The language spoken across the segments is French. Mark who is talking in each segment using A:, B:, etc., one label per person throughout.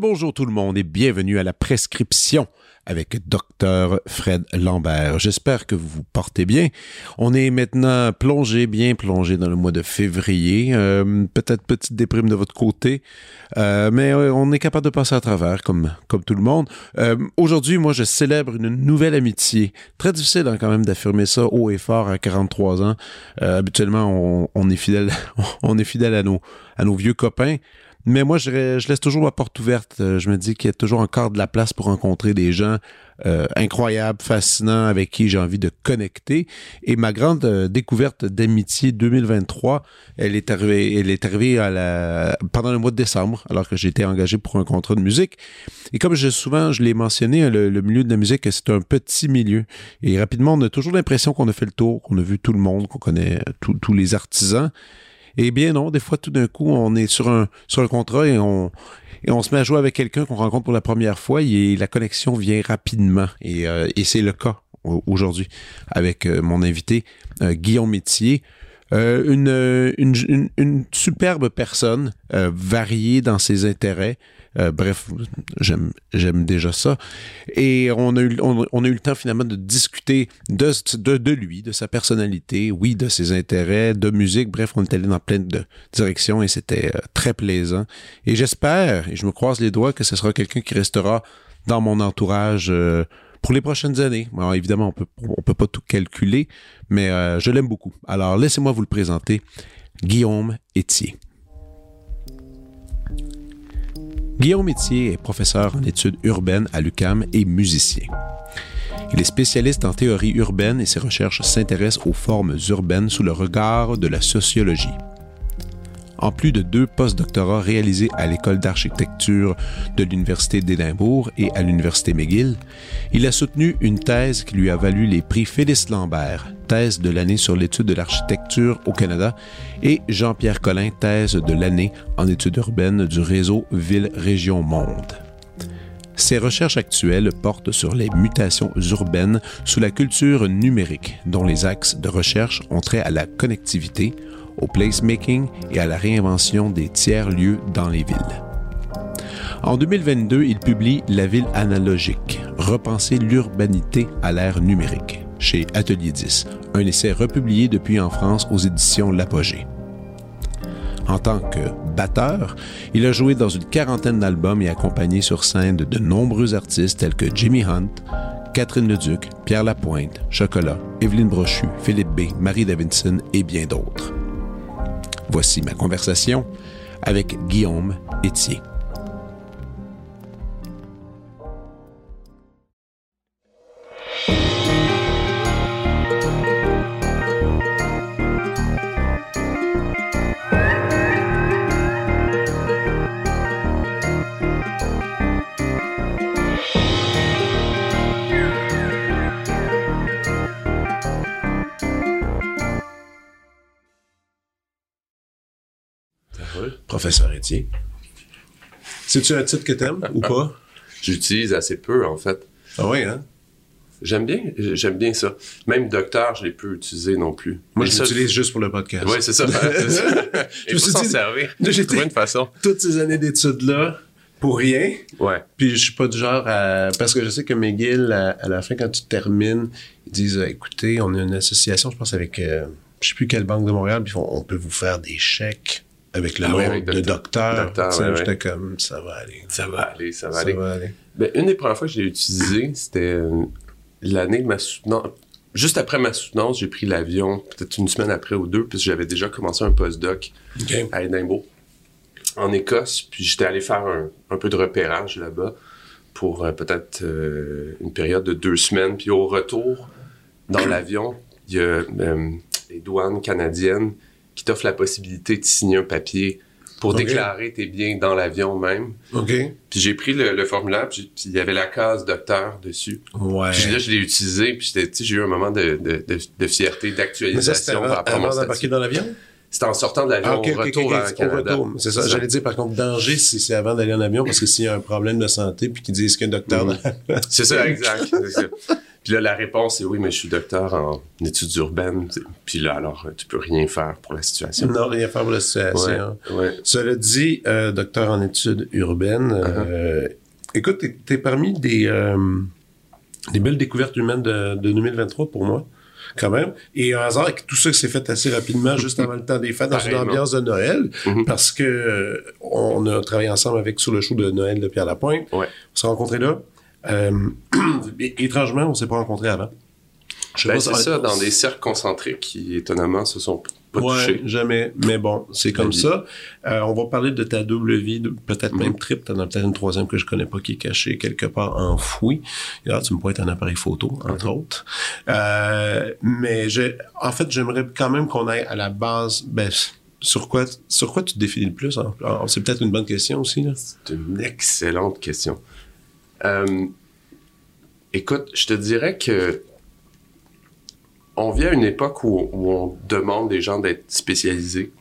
A: Bonjour tout le monde et bienvenue à la prescription avec Dr Fred Lambert. J'espère que vous vous portez bien. On est maintenant plongé, bien plongé dans le mois de février. Euh, Peut-être petite déprime de votre côté, euh, mais euh, on est capable de passer à travers comme, tout le monde. Aujourd'hui, moi, je célèbre une nouvelle amitié. Très difficile hein, quand même d'affirmer ça haut et fort à 43 ans. Habituellement, on, on est fidèle, on est fidèle à nos, à nos vieux copains. Mais moi, je, laisse toujours ma porte ouverte. Euh, Je me dis qu'il y a toujours encore de la place pour rencontrer des gens euh, incroyables, fascinants, avec qui j'ai envie de connecter. Et ma grande euh, découverte d'amitié 2023, elle est arrivée, elle est arrivée pendant le mois de décembre, alors que j'étais engagé pour un contrat de musique. Et comme je, souvent, je l'ai mentionné, le, le, milieu de la musique, c'est un petit milieu. Et rapidement, on a toujours l'impression qu'on a fait le tour, qu'on a vu tout le monde, qu'on connaît tous les artisans. Eh bien non, des fois tout d'un coup, on est sur un sur un contrat et on et on se met à jouer avec quelqu'un qu'on rencontre pour la première fois et la connexion vient rapidement et, euh, et c'est le cas aujourd'hui avec euh, mon invité euh, Guillaume Métier. Une, une, une, une, superbe personne, variée dans ses intérêts, euh, bref, j'aime, j'aime déjà ça. Et on a, eu, on, a eu le temps finalement de discuter de, de, de, lui, de sa personnalité, oui, de ses intérêts, de musique. Bref, on est allé dans plein de directions et c'était euh, très plaisant. Et j'espère, et je me croise les doigts, que ce sera quelqu'un qui restera dans mon entourage euh, pour les prochaines années. Alors, évidemment, on peut, on peut pas tout calculer, mais euh, je l'aime beaucoup. Alors, laissez-moi vous le présenter. Guillaume Etier. Guillaume Métier est professeur en études urbaines à l'UCAM et musicien. Il est spécialiste en théorie urbaine et ses recherches s'intéressent aux formes urbaines sous le regard de la sociologie. En plus de deux postdoctorats réalisés à l'école d'architecture de l'Université d'Édimbourg et à l'Université McGill, il a soutenu une thèse qui lui a valu les prix Félix Lambert, thèse de l'année sur l'étude de l'architecture au Canada, et Jean-Pierre Collin, thèse de l'année en études urbaines du réseau Ville-Région-Monde. Ses recherches actuelles portent sur les mutations urbaines sous la culture numérique, dont les axes de recherche ont trait à la connectivité, au placemaking et à la réinvention des tiers-lieux dans les villes. En 2022, il publie La ville analogique, repenser l'urbanité à l'ère numérique, chez Atelier 10, un essai republié depuis en France aux éditions L'Apogée. En tant que batteur, il a joué dans une quarantaine d'albums et accompagné sur scène de nombreux artistes tels que Jimmy Hunt, Catherine Leduc, Pierre Lapointe, Chocolat, Evelyne Brochu, Philippe B., Marie Davidson et bien d'autres. Voici ma conversation avec Guillaume Etier. Professeur Etier. C'est-tu un titre que t'aimes ou pas?
B: J'utilise assez peu, en fait.
A: Ah oui, hein?
B: J'aime bien, j'aime bien ça. Même docteur, je l'ai peu utilisé non plus.
A: Moi, je l'utilise juste pour le podcast.
B: Oui, c'est ça. je me suis dit, servir. J'ai trouvé une façon.
A: Toutes ces années d'études-là, pour rien.
B: Ouais.
A: Puis je suis pas du genre à... Parce que je sais que McGill, à, à la fin, quand tu termines, ils disent, écoutez, on a une association, je pense, avec... Euh, je sais plus quelle banque de Montréal, puis on, on peut vous faire des chèques avec le ah nom oui, de docteur. J'étais comme, ça va aller.
B: Ça va aller, ça va
A: ça
B: aller.
A: Va aller.
B: Ben, une des premières fois que je l'ai utilisé, c'était l'année de ma soutenance. Juste après ma soutenance, j'ai pris l'avion, peut-être une semaine après ou deux, puisque j'avais déjà commencé un postdoc
A: okay.
B: à Édimbourg, en Écosse. Puis j'étais allé faire un, un, peu de repérage là-bas pour euh, peut-être euh, une période de deux semaines. Puis au retour, dans l'avion, il y a euh, les douanes canadiennes qui t'offre la possibilité de signer un papier pour okay. déclarer tes biens dans l'avion même.
A: OK.
B: Puis j'ai pris le, le formulaire, puis il y avait la case docteur dessus.
A: Ouais.
B: Puis là, je l'ai utilisé, puis j'ai eu un moment de, de, de, de fierté, d'actualisation.
A: Mais ça, avant, avant d'embarquer dans l'avion?
B: C'était en sortant de l'avion
A: ah, okay,
B: retour
A: okay,
B: Canada.
A: C'est ça. J'allais dire, par contre, danger, si c'est avant d'aller en avion, parce que s'il y a un problème de santé, puis qu'ils disent qu'un docteur...
B: Mmh. c'est ça, exact. Puis là, la réponse est oui, mais je suis docteur en études urbaines. Puis là, alors, tu peux rien faire pour la situation.
A: Non, rien faire pour la situation.
B: Ouais.
A: Cela dit, euh, docteur en études urbaines, euh, écoute, t'es, t'es parmi des, euh, des belles découvertes humaines de, de 2023 pour moi, quand même. Et un hasard avec tout ça qui s'est fait assez rapidement, juste avant le temps des fêtes, dans une ambiance de Noël,
B: Mhm.
A: parce que euh, on a travaillé ensemble avec sur le show de Noël de Pierre Lapointe.
B: Ouais.
A: On s'est rencontrés là. Euh, étrangement, on s'est pas rencontrés avant. Je
B: Ben, c'est ça, dans des cercles concentriques qui, étonnamment, se sont pas
A: Ouais,
B: touchés.
A: jamais. Mais bon, c'est comme ça. Euh, on va parler de ta double vie, peut-être
B: Mhm.
A: même triple. T'en as peut-être une troisième que je connais pas qui est cachée quelque part enfouie. Là, tu me pourrais être un appareil photo, entre
B: Mhm.
A: autres. Euh, mais en fait, j'aimerais quand même qu'on aille à la base. Ben, sur quoi, sur quoi tu te définis le plus? hein? C'est peut-être une bonne question aussi.
B: C'est une excellente question. Euh, écoute, je te dirais que on vit à une époque où, où on demande des gens d'être spécialisés.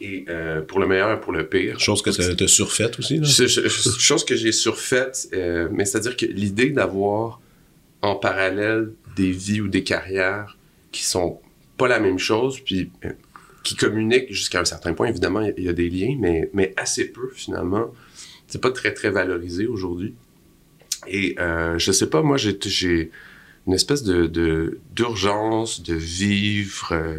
B: Et euh, pour le meilleur et pour le pire.
A: Chose que tu as surfaite aussi. Là.
B: Chose que j'ai surfaite, euh, mais c'est-à-dire que l'idée d'avoir en parallèle des vies ou des carrières qui sont pas la même chose, puis euh, qui communiquent jusqu'à un certain point, évidemment, il y a- il y, a des liens, mais, mais assez peu finalement. C'est pas très très valorisé aujourd'hui. Et euh, je sais pas, moi j'ai une espèce d'urgence de, vivre, euh,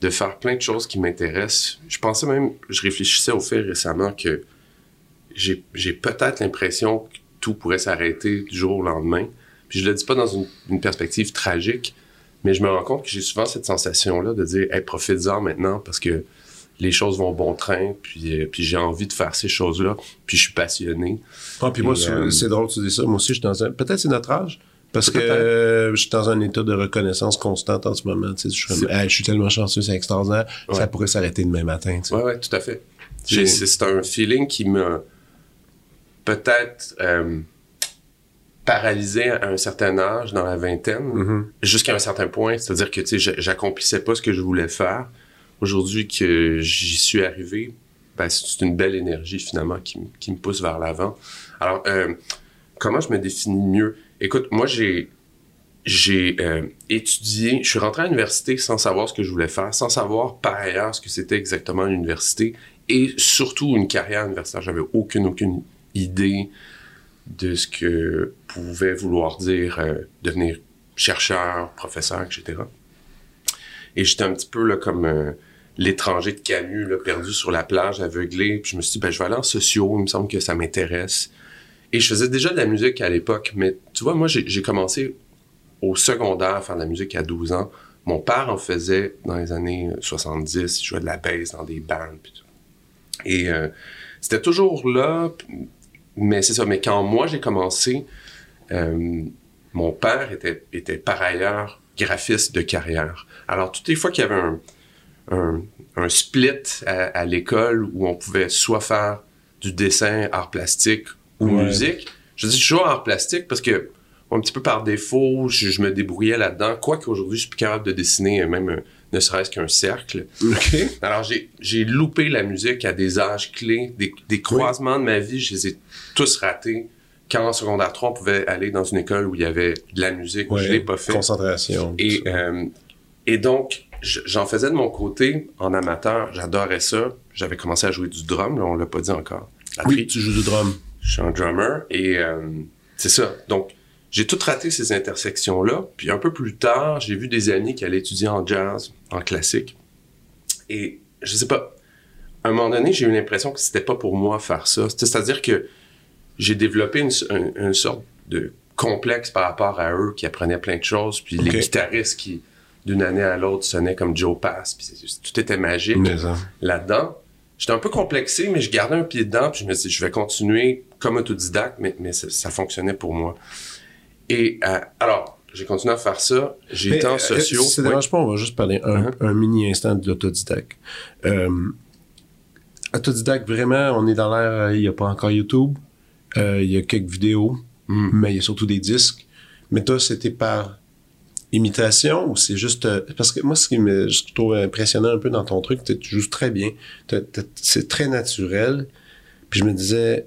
B: de faire plein de choses qui m'intéressent. Je pensais même, je réfléchissais au fait récemment que j'ai peut-être l'impression que tout pourrait s'arrêter du jour au lendemain. Puis je le dis pas dans une, une perspective tragique, mais je me rends compte que j'ai souvent cette sensation-là de dire, hey, profite-en maintenant parce que les choses vont bon train, puis, euh, puis j'ai envie de faire ces choses-là, puis je suis passionné.
A: Ah, puis moi,
B: euh,
A: c'est drôle que tu dis ça. Moi aussi, je suis dans un. Peut-être c'est notre âge. Parce que euh, je suis dans un état de reconnaissance constante en ce moment. Tu sais, je, suis Hey, je suis tellement chanceux, c'est extraordinaire. Ça pourrait s'arrêter demain matin. tu sais.
B: Ouais, ouais, tout à fait.
A: C'est-
B: un feeling qui m'a peut-être euh, paralysé à un certain âge, dans la vingtaine,
A: Mhm.
B: jusqu'à un certain point. C'est-à-dire que tu sais, j'a- j'accomplissais pas ce que je voulais faire. Aujourd'hui que j'y suis arrivé, ben, c'est une belle énergie finalement qui, me pousse vers l'avant. Alors, euh, comment je me définis mieux? Écoute, moi j'ai euh, étudié, je suis rentré à l'université sans savoir ce que je voulais faire, sans savoir par ailleurs ce que c'était exactement l'université et surtout une carrière universitaire. J'avais aucune, aucune idée de ce que pouvait vouloir dire euh, devenir chercheur, professeur, etc. Et j'étais un petit peu là, comme l'étranger de Camus, perdu sur la plage, aveuglé. Puis je me suis dit, ben, je vais aller en sociaux, il me semble que ça m'intéresse. Et je faisais déjà de la musique à l'époque, mais tu vois, moi, j'ai commencé au secondaire à faire de la musique à 12 ans. Mon père en faisait dans les années 70, il jouait de la bass dans des bands. Et euh, c'était toujours là, mais c'est ça. Mais quand moi j'ai commencé, euh, mon père était, était par ailleurs graphiste de carrière. Alors, toutes les fois qu'il y avait un, un, un split à, à l'école où on pouvait soit faire du dessin, art plastique ou
A: Ouais.
B: musique, je dis toujours art plastique parce que un petit peu par défaut, je, je me débrouillais là-dedans. Quoique aujourd'hui, je suis plus capable de dessiner euh, même euh, ne serait-ce qu'un cercle.
A: OK.
B: Alors, j'ai, loupé la musique à des âges clés, des, des croisements de ma vie, je les ai tous ratés. Quand en secondaire 3, on pouvait aller dans une école où il y avait de la musique,
A: Ouais,
B: je l'ai pas fait.
A: Concentration.
B: Et, euh, et donc, j'en faisais de mon côté en amateur, j'adorais ça. J'avais commencé à jouer du drum, là, on l'a pas dit encore. La
A: oui,
B: tri-
A: tu joues du drum.
B: je suis un drummer et euh, c'est ça. Donc, j'ai tout raté ces intersections-là. Puis un peu plus tard, j'ai vu des amis qui allaient étudier en jazz, en classique. Et je sais pas, à un moment donné, j'ai eu l'impression que c'était pas pour moi faire ça. C'est- C'est-à-dire que j'ai développé une, une- une sorte de complexe par rapport à eux qui apprenaient plein de choses. Puis les guitaristes qui, d'une année à l'autre, sonnaient comme Joe Pass. Puis tout était magique
A: hein.
B: là-dedans. J'étais un peu complexé, mais je gardais un pied dedans, puis je me suis dit, je vais continuer comme autodidacte, mais, mais ça, ça fonctionnait pour moi. Et euh, alors, j'ai continué à faire ça. J'ai été en
A: euh,
B: sociaux.
A: Si ça dérange pas, on va juste parler un,
B: Uh-huh.
A: un mini instant de l'autodidacte. Euh, autodidacte, vraiment, on est dans l'ère, il n'y a pas encore YouTube. Euh, Il y a quelques vidéos,
B: Mm.
A: mais il y a surtout des disques. Mais toi, c'était par imitation ou c'est juste... euh, parce que moi, ce qui me je trouve impressionnant un peu dans ton truc, tu joues très bien. C'est très naturel. Puis je me disais,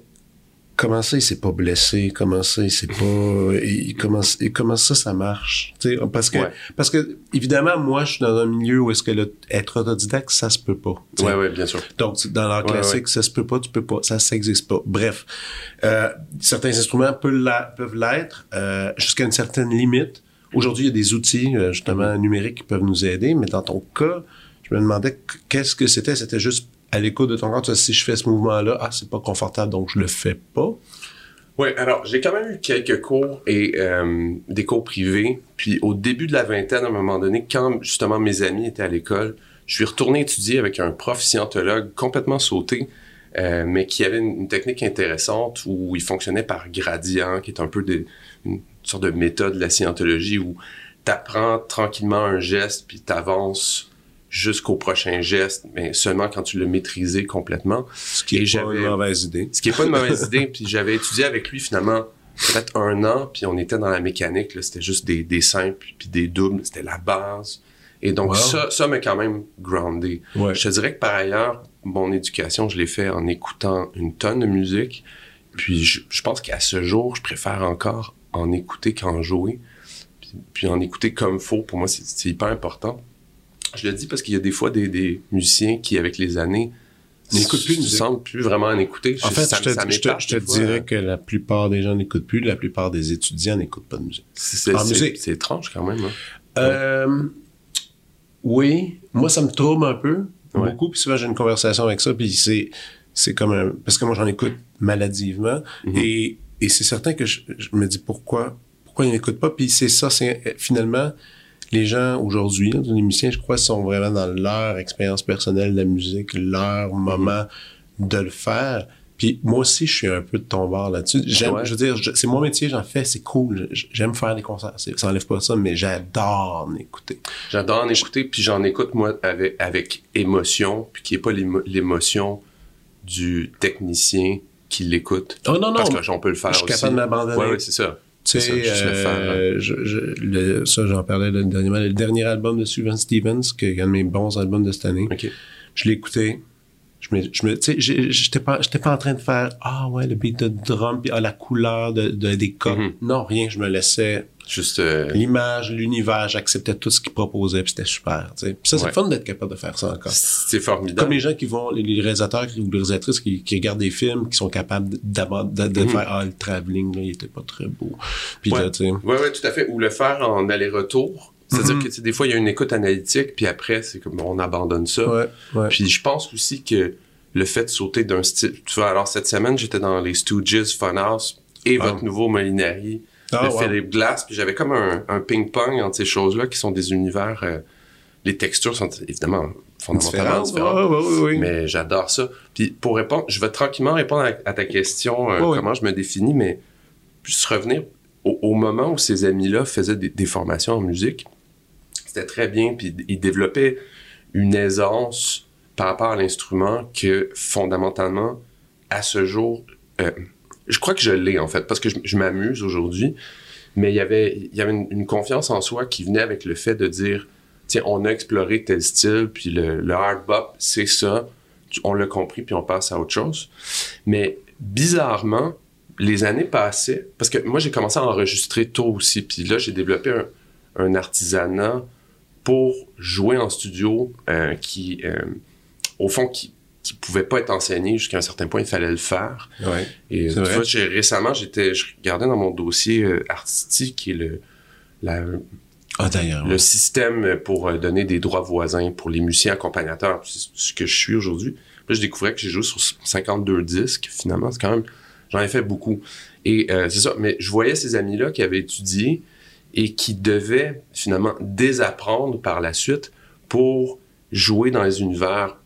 A: comment ça il s'est pas blessé? Comment ça il s'est pas il, comment, comment ça ça marche? Tu sais parce que parce que évidemment moi je suis dans un milieu où est-ce que le, être autodidacte ça se peut pas
B: ouais ouais bien sûr.
A: Donc dans l'art classique ça se peut pas tu peux pas ça s'existe pas. Bref euh, certains instruments peuvent peuvent l'être euh, jusqu'à une certaine limite aujourd'hui il y a des outils euh, justement numériques qui peuvent nous aider mais dans ton cas je me demandais qu'est-ce que c'était? C'était juste à l'écoute de ton corps, si je fais ce mouvement-là, ah, c'est pas confortable, donc je le fais pas?
B: Oui, alors j'ai quand même eu quelques cours et euh, des cours privés. Puis au début de la vingtaine, à un moment donné, quand justement mes amis étaient à l'école, je suis retourné étudier avec un prof scientologue complètement sauté, euh, mais qui avait une, technique intéressante où il fonctionnait par gradient, qui est un peu une sorte de méthode de la scientologie où tu apprends tranquillement un geste puis tu avances jusqu'au prochain geste, mais seulement quand tu l'as maîtrisé complètement.
A: Ce qui est pas une mauvaise idée.
B: Ce qui est pas une mauvaise idée. Puis j'avais étudié avec lui finalement peut-être un an, puis on était dans la mécanique. C'était juste des, des simples puis des doubles. C'était la base. Et donc ça, ça m'a quand même groundé. Je te dirais que par ailleurs, mon éducation, je l'ai fait en écoutant une tonne de musique. Puis je, je pense qu'à ce jour, je préfère encore en écouter qu'en jouer. Puis, puis en écouter comme faut. Pour moi, c'est hyper important. Je le dis parce qu'il y a des fois des, musiciens qui, avec les années, n'écoutent plus, ne semblent plus vraiment en écouter.
A: En fait, je, te, dirais que la plupart des gens n'écoutent plus, la plupart des étudiants n'écoutent pas de musique.
B: C'est étrange quand même. Hein.
A: Euh, oui, moi ça me trouble un peu, beaucoup, puis souvent j'ai une conversation avec ça, puis c'est c'est comme un... Parce que moi j'en écoute maladivement, mm-hmm. et, et c'est certain que je, je, me dis pourquoi pourquoi ils n'écoutent pas, puis c'est ça, c'est finalement les gens aujourd'hui, les musiciens, je crois, sont vraiment dans leur expérience personnelle de la musique, leur moment de le faire. Puis moi aussi, je suis un peu de ton bord là-dessus. J'aime, je veux dire, c'est mon métier, j'en fais, c'est cool. J'aime faire des concerts. Ça enlève pas ça, mais j'adore en écouter.
B: J'adore en écouter, puis j'en écoute moi avec, avec émotion, puis qui est pas l'émotion du technicien qui l'écoute.
A: Oh non, non.
B: Parce que j'en peux le faire.
A: Je suis capable de m'abandonner.
B: Ouais, ouais, c'est ça.
A: Tu sais, euh, je, ça j'en parlais le dernier, le dernier album de Steven Stevens, qui est un de mes bons albums de cette année. Je l'ai écouté. Je me, je me, tu sais, j'étais pas, j'étais pas en train de faire ah ouais le beat de drum puis ah, la couleur de, de des corps. Mm-hmm. Non, rien. Je me laissais
B: Juste euh,
A: l'image, l'univers, j'acceptais tout ce qu'ils proposaient, puis c'était super. Puis ça, c'est fun d'être capable de faire ça encore.
B: C'est formidable.
A: Comme les gens qui vont, les réalisateurs ou les réalisatrices qui, qui regardent des films, qui sont capables d'abord de, de, mhm. faire ah le travelling là, il était pas très beau. Puis
B: ouais.
A: là, tu sais.
B: Ouais, ouais, tout à fait. Ou le faire en aller-retour. C'est-à-dire mhm. que des fois, il y a une écoute analytique, puis après, c'est comme on abandonne ça.
A: Ouais, ouais.
B: Puis je pense aussi que le fait de sauter d'un style. Tu vois, alors cette semaine, j'étais dans les Stooges Funhouse et ah. votre nouveau Molinari ah, de Philippe Glass. Puis j'avais comme un, un ping-pong entre ces choses-là qui sont des univers. Euh, les textures sont évidemment fondamentalement différentes. mais j'adore ça. Puis pour répondre, je vais tranquillement répondre à, ta question, euh, comment je me définis, mais juste revenir au, moment où ces amis-là faisaient des, formations en musique. C'était très bien, puis ils développaient une aisance par rapport à l'instrument que fondamentalement, à ce jour, euh, je crois que je l'ai, en fait, parce que je, m'amuse aujourd'hui. Mais il y avait, une, confiance en soi qui venait avec le fait de dire, tiens, on a exploré tel style, puis le, hard bop, c'est ça. On l'a compris, puis on passe à autre chose. Mais bizarrement, les années passaient, parce que moi, j'ai commencé à enregistrer tôt aussi, puis là, j'ai développé un, un, artisanat pour jouer en studio euh, qui, euh, au fond, qui, qui pouvait pas être enseigné jusqu'à un certain point, il fallait le faire.
A: Ouais,
B: et tu vois, récemment, j'étais, je regardais dans mon dossier euh, artistique qui est le, la,
A: ah,
B: le système pour euh, donner des droits voisins pour les musiciens accompagnateurs, c'est ce que je suis aujourd'hui. Là, je découvrais que j'ai joué sur 52 disques. Finalement, c'est quand même, j'en ai fait beaucoup. Et euh, c'est ça. Mais je voyais ces amis-là qui avaient étudié et qui devaient finalement désapprendre par la suite pour jouer dans les univers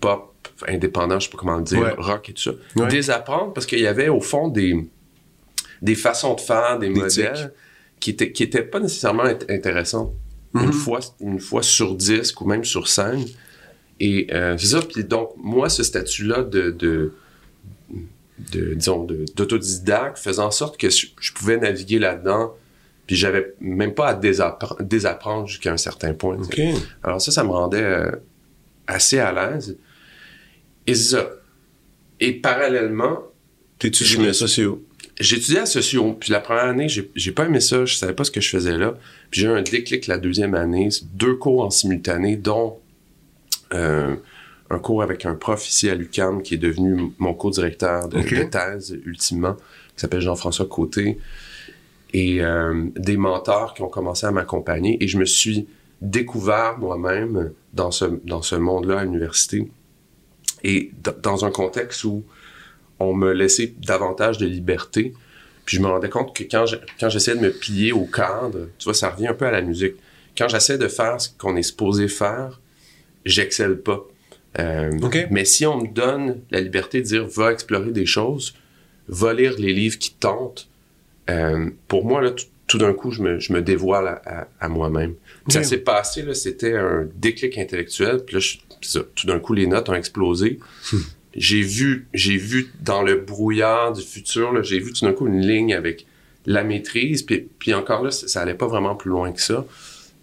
B: pop, indépendant, je sais pas comment le dire, rock et tout ça. Désapprendre parce qu'il y avait au fond des, des façons de faire, des, modèles qui étaient, qui étaient pas nécessairement intéressantes. Une, mhm. fois, une fois sur disque ou même sur scène. Et euh, c'est ça. Puis donc, moi, ce statut-là de, de, de, disons, d'autodidacte faisait en sorte que je, pouvais naviguer là-dedans. Puis j'avais même pas à désapprendre, jusqu'à un certain point. Alors ça, ça me rendait euh, assez à l'aise. Et ça. Et parallèlement,
A: étudié à sociaux?
B: J'ai étudié à sociaux, puis la première année, j'ai pas aimé ça, je savais pas ce que je faisais là. Puis j'ai eu un déclic la deuxième année, deux cours en simultané, dont euh, un cours avec un prof ici à l'UQAM qui est devenu mon co-directeur de, thèse, ultimement, qui s'appelle Jean-François Côté, et euh, des mentors qui ont commencé à m'accompagner. Et je me suis découvert moi-même dans ce, dans ce monde-là à l'université. Et dans un contexte où on me laissait davantage de liberté. Puis je me rendais compte que quand, quand j'essayais de me plier au cadre, tu vois, ça revient un peu à la musique. Quand j'essaie de faire ce qu'on est supposé faire, j'excelle pas. Euh, mais si on me donne la liberté de dire va explorer des choses, va lire les livres qui tentent, euh, pour moi, là, tout, d'un coup, je me, je me dévoile à, moi-même. Ça s'est passé, là, c'était un déclic intellectuel. Puis là, tout d'un coup, les notes ont explosé. j'ai vu, j'ai vu dans le brouillard du futur, j'ai vu tout d'un coup une ligne avec la maîtrise. Puis, puis encore là, ça, ça allait pas vraiment plus loin que ça.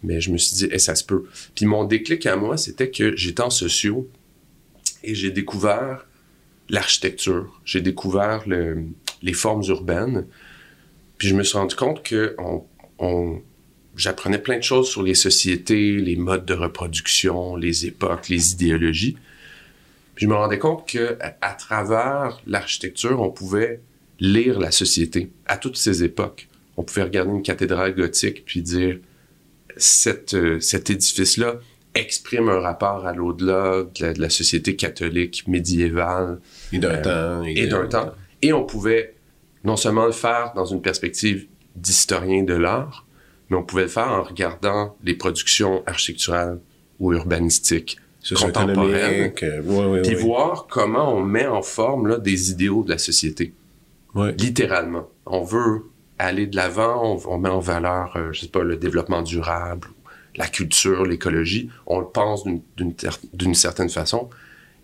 B: Mais je me suis dit, eh, ça se peut. Puis mon déclic à moi, c'était que j'étais en sociaux et j'ai découvert l'architecture. J'ai découvert le, les formes urbaines. Puis je me suis rendu compte que on, on, j'apprenais plein de choses sur les sociétés, les modes de reproduction, les époques, les idéologies. Puis je me rendais compte que à, travers l'architecture, on pouvait lire la société à toutes ces époques. On pouvait regarder une cathédrale gothique puis dire cette, euh, cet édifice-là exprime un rapport à l'au-delà de, la société catholique médiévale.
A: Et d'un euh, temps.
B: Et, d'un temps. Et on pouvait non seulement le faire dans une perspective d'historien de l'art, mais on pouvait le faire en regardant les productions architecturales ou urbanistiques contemporaines, euh, puis voir comment on met en forme là, des idéaux de la société. Littéralement. On veut aller de l'avant, on, met en valeur, euh, je sais pas, le développement durable, la culture, l'écologie. On le pense d'une certaine façon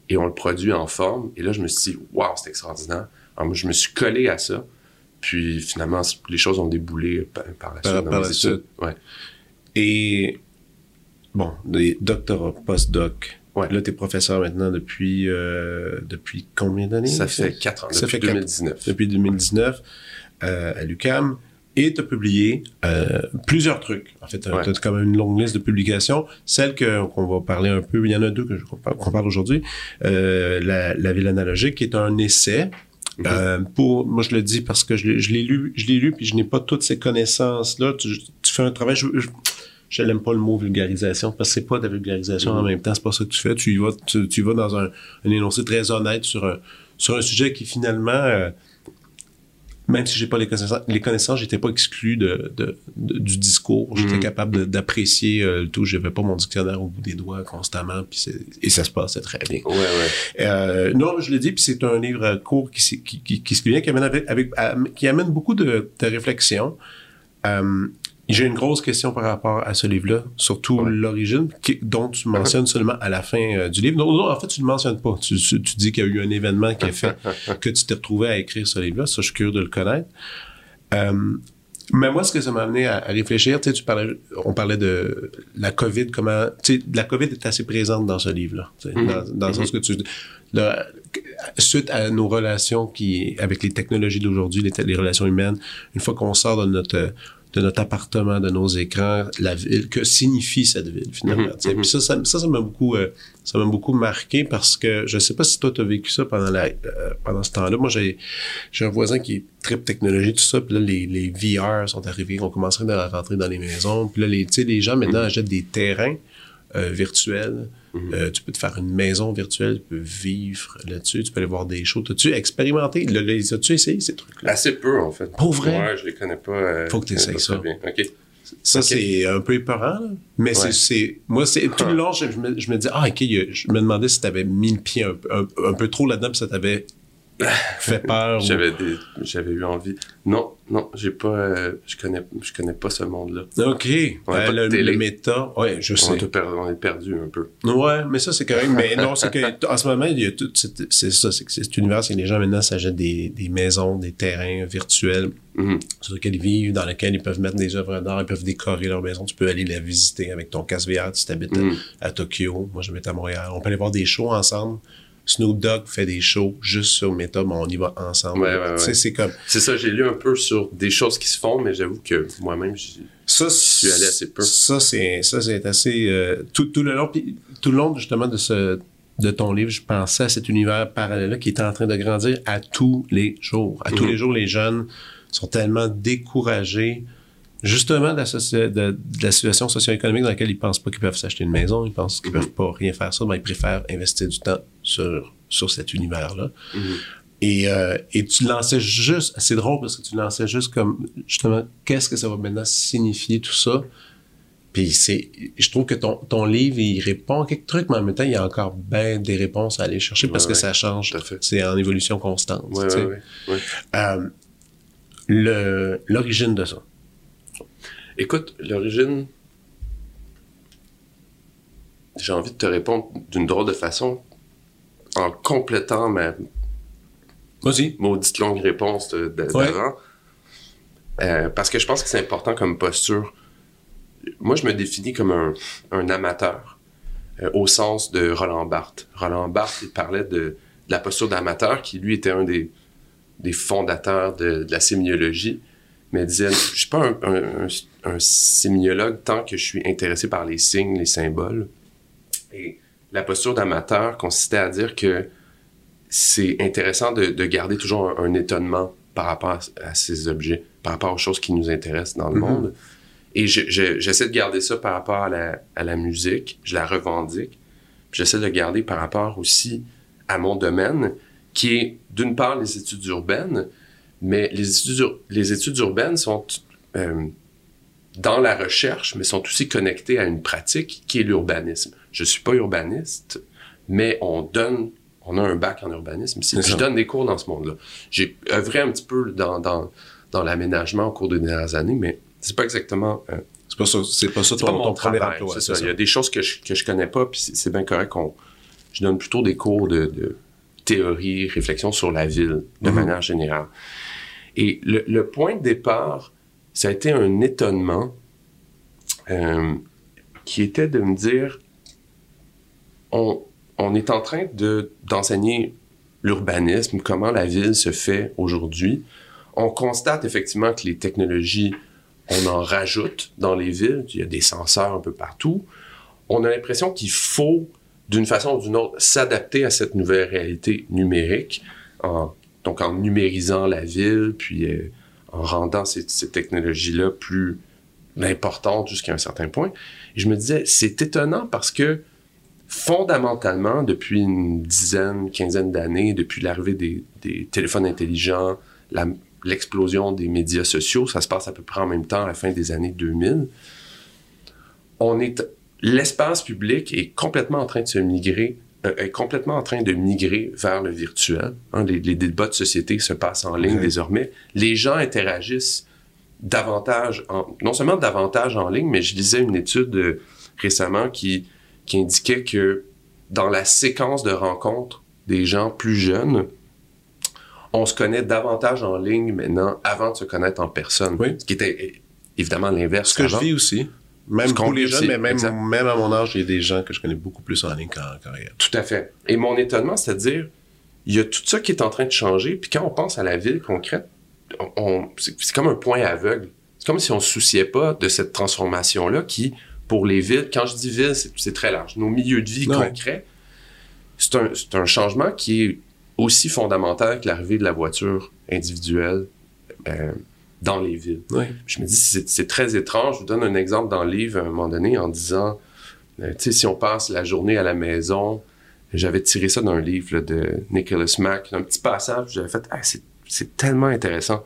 B: et on le produit en forme. Et là, je me suis dit, waouh, c'est extraordinaire. Alors, moi, je me suis collé à ça. Puis finalement, les choses ont déboulé par, la suite. Par, la suite. Ouais.
A: Et bon, des doctorats, post-doc. Ouais. Là, tu es professeur maintenant depuis, euh, depuis combien d'années?
B: Ça fait quatre ans, ça depuis fait 2019.
A: depuis 2019 euh, à l'UCAM. Et tu as publié euh, plusieurs trucs. En fait, tu as, quand même une longue liste de publications. Celle qu'on va parler un peu, il y en a deux qu'on parle aujourd'hui. La, la ville analogique, qui est un essai Euh, pour, moi, je le dis parce que je l'ai lu, je l'ai lu, puis je n'ai pas toutes ces connaissances-là. Tu, fais un travail, je, je, n'aime pas le mot vulgarisation parce que c'est pas de la vulgarisation en mm-hmm. même temps, c'est pas ça que tu fais. Tu y vas, tu, tu vas dans un, un, énoncé très honnête sur un, sur un sujet qui finalement euh, même si j'ai pas les connaissances, les connaissances, j'étais pas exclu de, de, du discours. J'étais mm. capable d'apprécier euh, le tout. J'avais pas mon dictionnaire au bout des doigts constamment, puis et ça se passait très bien.
B: Ouais, ouais.
A: Euh, non, je l'ai dit, puis c'est un livre court qui, qui, qui, qui se vient, qui amène avec, avec, qui amène beaucoup de, de réflexion. Euh, j'ai une grosse question par rapport à ce livre-là, surtout l'origine, dont tu mentionnes seulement à la fin euh, du livre. Non, non, en fait, tu ne le mentionnes pas. Tu, tu, dis qu'il y a eu un événement qui a fait que tu t'es retrouvé à écrire ce livre-là. Ça, je suis curieux de le connaître. Euh, mais moi, ce que ça m'a amené à, réfléchir, tu parlais, on parlait de la COVID, comment, tu sais, la COVID est assez présente dans ce livre-là, mm-hmm. dans, dans le sens mm-hmm. que tu, là, suite à nos relations qui, avec les technologies d'aujourd'hui, les, les, relations humaines, une fois qu'on sort de notre de notre appartement, de nos écrans, la ville, que signifie cette ville finalement. Puis ça, ça, ça m'a beaucoup, euh, ça m'a beaucoup marqué parce que je sais pas si toi tu as vécu ça pendant la, euh, pendant ce temps-là. Moi, j'ai, j'ai un voisin qui est très technologie, tout ça. Puis là, les, les VR sont arrivés, on commencerait à rentrer dans les maisons. Puis là, les, les gens maintenant mm-hmm. achètent des terrains euh, virtuels Mhm. Euh, tu peux te faire une maison virtuelle, tu peux vivre là-dessus, tu peux aller voir des shows. As-tu expérimenté? Les as-tu essayé ces trucs-là?
B: Assez peu, en fait.
A: Pour vrai?
B: Ouais, je les connais pas. Euh,
A: Faut que tu essayes ça. Bien. Ça, c'est un peu épeurant, là. mais c'est, moi, c'est tout le long, je, me, je, me, dis, ah, ok, je me demandais si tu avais mis le pied un, un peu trop là-dedans, puis ça t'avait fait peur.
B: j'avais j'avais eu envie. Non, non, j'ai pas, euh, je connais, je connais pas ce monde-là.
A: Ok. Ouais, le, le, méta, ouais, je sais.
B: On, est perdu un peu.
A: Ouais, mais ça c'est correct. mais non, c'est que en ce moment il y a tout, c'est ça, c'est cet univers, c'est que les gens maintenant s'achètent des, des maisons, des terrains virtuels mm-hmm. sur lesquels ils vivent, dans lesquels ils peuvent mettre des œuvres d'art, ils peuvent décorer leur maison. Tu peux aller la visiter avec ton casque VR. Tu t'habites à, mm-hmm. à, Tokyo. Moi, j'habite à Montréal. On peut aller voir des shows ensemble Snoop Dogg fait des shows juste sur Meta, mais on y va ensemble.
B: Ouais, ouais,
A: Tu sais,
B: ouais.
A: C'est comme
B: C'est ça, j'ai lu un peu sur des choses qui se font, mais j'avoue que moi-même,
A: ça.
B: suis allé assez peu.
A: Ça c'est ça c'est assez euh, tout, tout le long puis tout le long justement de ce de ton livre, je pensais à cet univers parallèle-là qui était en train de grandir à tous les jours. À tous
B: Mhm.
A: les jours, les jeunes sont tellement découragés justement de la, soci- de- de la situation socio-économique dans laquelle ils pensent pas qu'ils peuvent s'acheter une maison, ils pensent qu'ils peuvent pas rien faire ça, mais ils préfèrent investir du temps sur, sur cet univers-là. Et, euh, et tu lançais juste, c'est drôle parce que tu lançais juste comme, justement, qu'est-ce que ça va maintenant signifier tout ça? Puis c'est, je trouve que ton, ton livre, il répond à quelques trucs, mais en même temps, il y a encore bien des réponses à aller chercher parce
B: Ouais,
A: que
B: ouais,
A: ça change. C'est en évolution constante.
B: Ouais,
A: tu sais. Euh, le, l'origine de ça.
B: Écoute, l'origine, j'ai envie de te répondre d'une drôle de façon en complétant ma maudite longue réponse
A: Ouais.
B: d'avant. Euh, parce que je pense que c'est important comme posture. Moi, je me définis comme un, un amateur euh, au sens de Roland Barthes. Roland Barthes, il parlait de, de la posture d'amateur qui, lui, était un des, des fondateurs de, de la sémiologie. Mais il disait, je suis pas un, un- un- un sémiologue tant que je suis intéressé par les signes, les symboles. Et la posture d'amateur consistait à dire que c'est intéressant de, de garder toujours un, un étonnement par rapport à, à ces objets, par rapport aux choses qui nous intéressent dans le
A: Mhm.
B: monde. Et je- je- j'essaie de garder ça par rapport à la, à la musique, je la revendique. J'essaie de garder par rapport aussi à mon domaine, qui est d'une part les études urbaines, mais les études, ur- les études urbaines sont euh, dans la recherche, mais sont aussi connectées à une pratique qui est l'urbanisme. Je suis pas urbaniste, mais on donne, on a un bac en urbanisme ici. Je donne des cours dans ce monde-là. J'ai œuvré un petit peu dans, dans, dans l'aménagement au cours des dernières années, mais c'est pas exactement euh,
A: C'est pas ça, c'est pas ça ton,
B: pas mon
A: ton premier
B: travail,
A: emploi.
B: c'est ça. Il y a des choses que je, que je connais pas, puis c'est- bien correct qu'on... Je donne plutôt des cours de, de théorie, réflexion sur la ville, de
A: Mhm.
B: manière générale. Et le, le point de départ, ça a été un étonnement euh, qui était de me dire, on, est en train de, d'enseigner l'urbanisme, comment la ville se fait aujourd'hui. On constate effectivement que les technologies on en rajoute dans les villes. Il y a des senseurs un peu partout. On a l'impression qu'il faut, d'une façon ou d'une autre, s'adapter à cette nouvelle réalité numérique, en, donc en numérisant la ville, puis euh, en rendant ces, ces technologies-là plus importantes jusqu'à un certain point. Et je me disais, c'est étonnant parce que fondamentalement, depuis une dizaine, quinzaine d'années, depuis l'arrivée des, des téléphones intelligents, l'explosion des médias sociaux, ça se passe à peu près en même temps à la fin des années 2000. On est, l'espace public est complètement en train de se migrer, euh, est complètement en train de migrer vers le virtuel. Hein, les, les débats de société se passent en ligne désormais. Les gens interagissent davantage, en, non seulement davantage en ligne, mais je lisais une étude euh, récemment qui, qui indiquait que dans la séquence de rencontres des gens plus jeunes, on se connaît davantage en ligne maintenant avant de se connaître en personne.
A: Oui.
B: Ce qui était évidemment l'inverse.
A: Ce que je vis aussi. Même pour les jeunes, mais même, à mon âge, il y a des gens que je connais beaucoup plus en ligne qu'en réel.
B: Tout à fait. Et mon étonnement, c'est-à-dire, il y a tout ça qui est en train de changer. Puis quand on pense à la ville concrète, on, on- c'est comme un point aveugle. C'est comme si on se souciait pas de cette transformation-là qui, pour les villes, quand je dis ville, c'est très large. Nos milieux de vie concrets, c'est un, changement qui est aussi fondamental que l'arrivée de la voiture individuelle euh, dans les villes.
A: Oui.
B: Je me dis, c'est très étrange. Je vous donne un exemple dans le livre à un moment donné en disant, euh, tu sais, si on passe la journée à la maison, j'avais tiré ça d'un livre là, de Nicholas Mack, un petit passage, j'avais fait, ah, c'est- c'est tellement intéressant.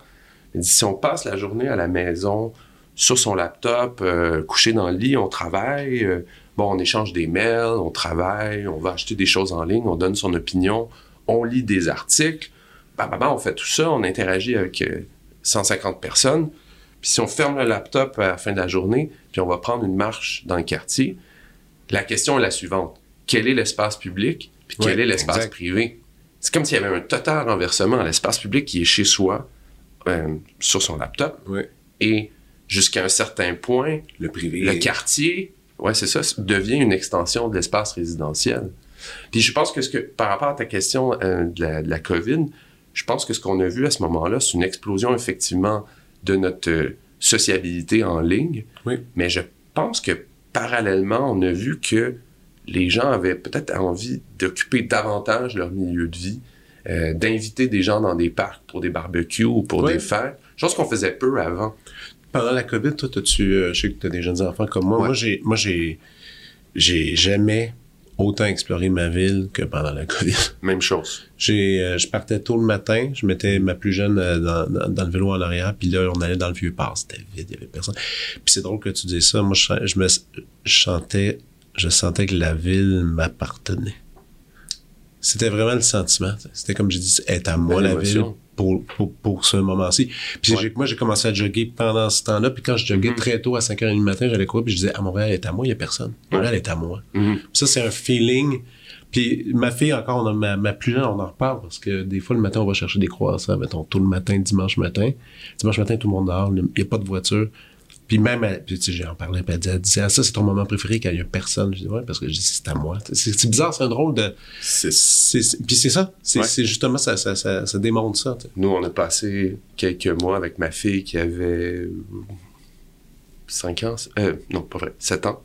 B: Il dit, si on passe la journée à la maison, sur son laptop, euh, couché dans le lit, on travaille, euh, bon, on échange des mails, on travaille, on va acheter des choses en ligne, on donne son opinion, on lit des articles, bah, bah, bah, on fait tout ça, on interagit avec euh, 150 personnes, puis si on ferme le laptop à la fin de la journée, puis on va prendre une marche dans le quartier, la question est la suivante. Quel est l'espace public, puis quel est l'espace privé? C'est comme s'il y avait un total renversement. L'espace public qui est chez soi, euh, sur son laptop,
A: Oui.
B: et jusqu'à un certain point,
A: Le privé.
B: le quartier, ouais, c'est ça, devient une extension de l'espace résidentiel. Puis je pense que, ce que par rapport à ta question euh, de, la, de, la, COVID, je pense que ce qu'on a vu à ce moment-là, c'est une explosion effectivement de notre euh, sociabilité en ligne.
A: Oui.
B: Mais je pense que parallèlement, on a vu que les gens avaient peut-être envie d'occuper davantage leur milieu de vie, euh, d'inviter des gens dans des parcs pour des barbecues ou pour
A: Oui.
B: des fêtes, chose qu'on faisait peu avant.
A: Pendant la COVID, toi, t'as-tu, euh, je sais que tu as des jeunes enfants comme moi.
B: Ouais.
A: Moi, j'ai, moi, j'ai, j'ai jamais autant exploré ma ville que pendant la COVID.
B: Même chose.
A: J'ai, euh, je partais tôt le matin, je mettais ma plus jeune euh, dans, dans, dans le vélo en arrière, puis là, on allait dans le vieux port, c'était vide, il y avait personne. Puis c'est drôle que tu dises ça. Moi, je, je me, je sentais, je sentais que la ville m'appartenait. C'était vraiment le sentiment. C'était comme j'ai dit, est à moi la ville pour, pour, pour ce moment-ci. Puis
B: Ouais.
A: moi, j'ai commencé à jogger pendant ce temps-là. Puis quand je joguais
B: Mhm.
A: très tôt, à 5h30 du matin, j'allais courir, puis je disais, à Montréal, elle est à moi, il n'y a personne. Montréal est à moi.
B: Mhm.
A: Puis ça, c'est un feeling. Puis ma fille, encore, on a, ma, ma plus jeune, on en reparle parce que des fois, le matin, on va chercher des croissants, mettons, tôt le matin, dimanche matin. Dimanche matin, tout le monde dehors, il n'y a pas de voiture. Puis même, puis tu sais, j'en parlais, puis elle disait, elle disait, ah, ça, c'est ton moment préféré quand il n'y a personne. Je dis, ouais, parce que je dis, c'est à moi. C'est bizarre, c'est un drôle de...
B: C'est-
A: Puis c'est ça. C'est
B: Ouais.
A: justement, ça, ça, ça, ça démontre ça.
B: Nous, on a passé quelques mois avec ma fille qui avait 5 ans, euh, non, pas vrai, 7 ans,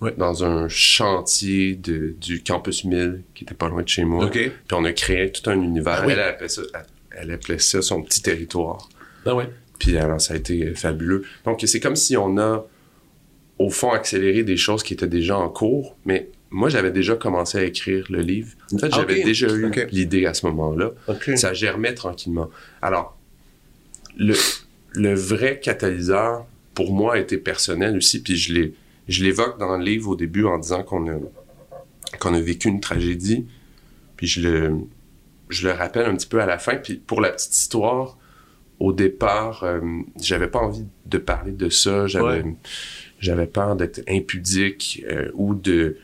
A: Ouais.
B: dans un chantier de, du Campus 1000 qui était pas loin de chez moi. Puis on a créé tout un univers.
A: Ah oui.
B: elle, appelait ça, elle, elle appelait ça son petit territoire.
A: Ah ouais.
B: Puis alors, ça a été euh, fabuleux. Donc, c'est comme si on a, au fond, accéléré des choses qui étaient déjà en cours, mais moi, j'avais déjà commencé à écrire le livre. En fait, j'avais déjà eu l'idée à ce moment-là. Ça germait tranquillement. Alors, le, le vrai catalyseur, pour moi, était personnel aussi, puis je l'ai- je l'évoque dans le livre au début en disant qu'on a, qu'on a vécu une tragédie, puis je le, je le rappelle un petit peu à la fin. Puis pour la petite histoire, au départ, euh, j'avais pas envie de parler de ça, j'avais,
A: Ouais.
B: j'avais peur d'être impudique euh, ou de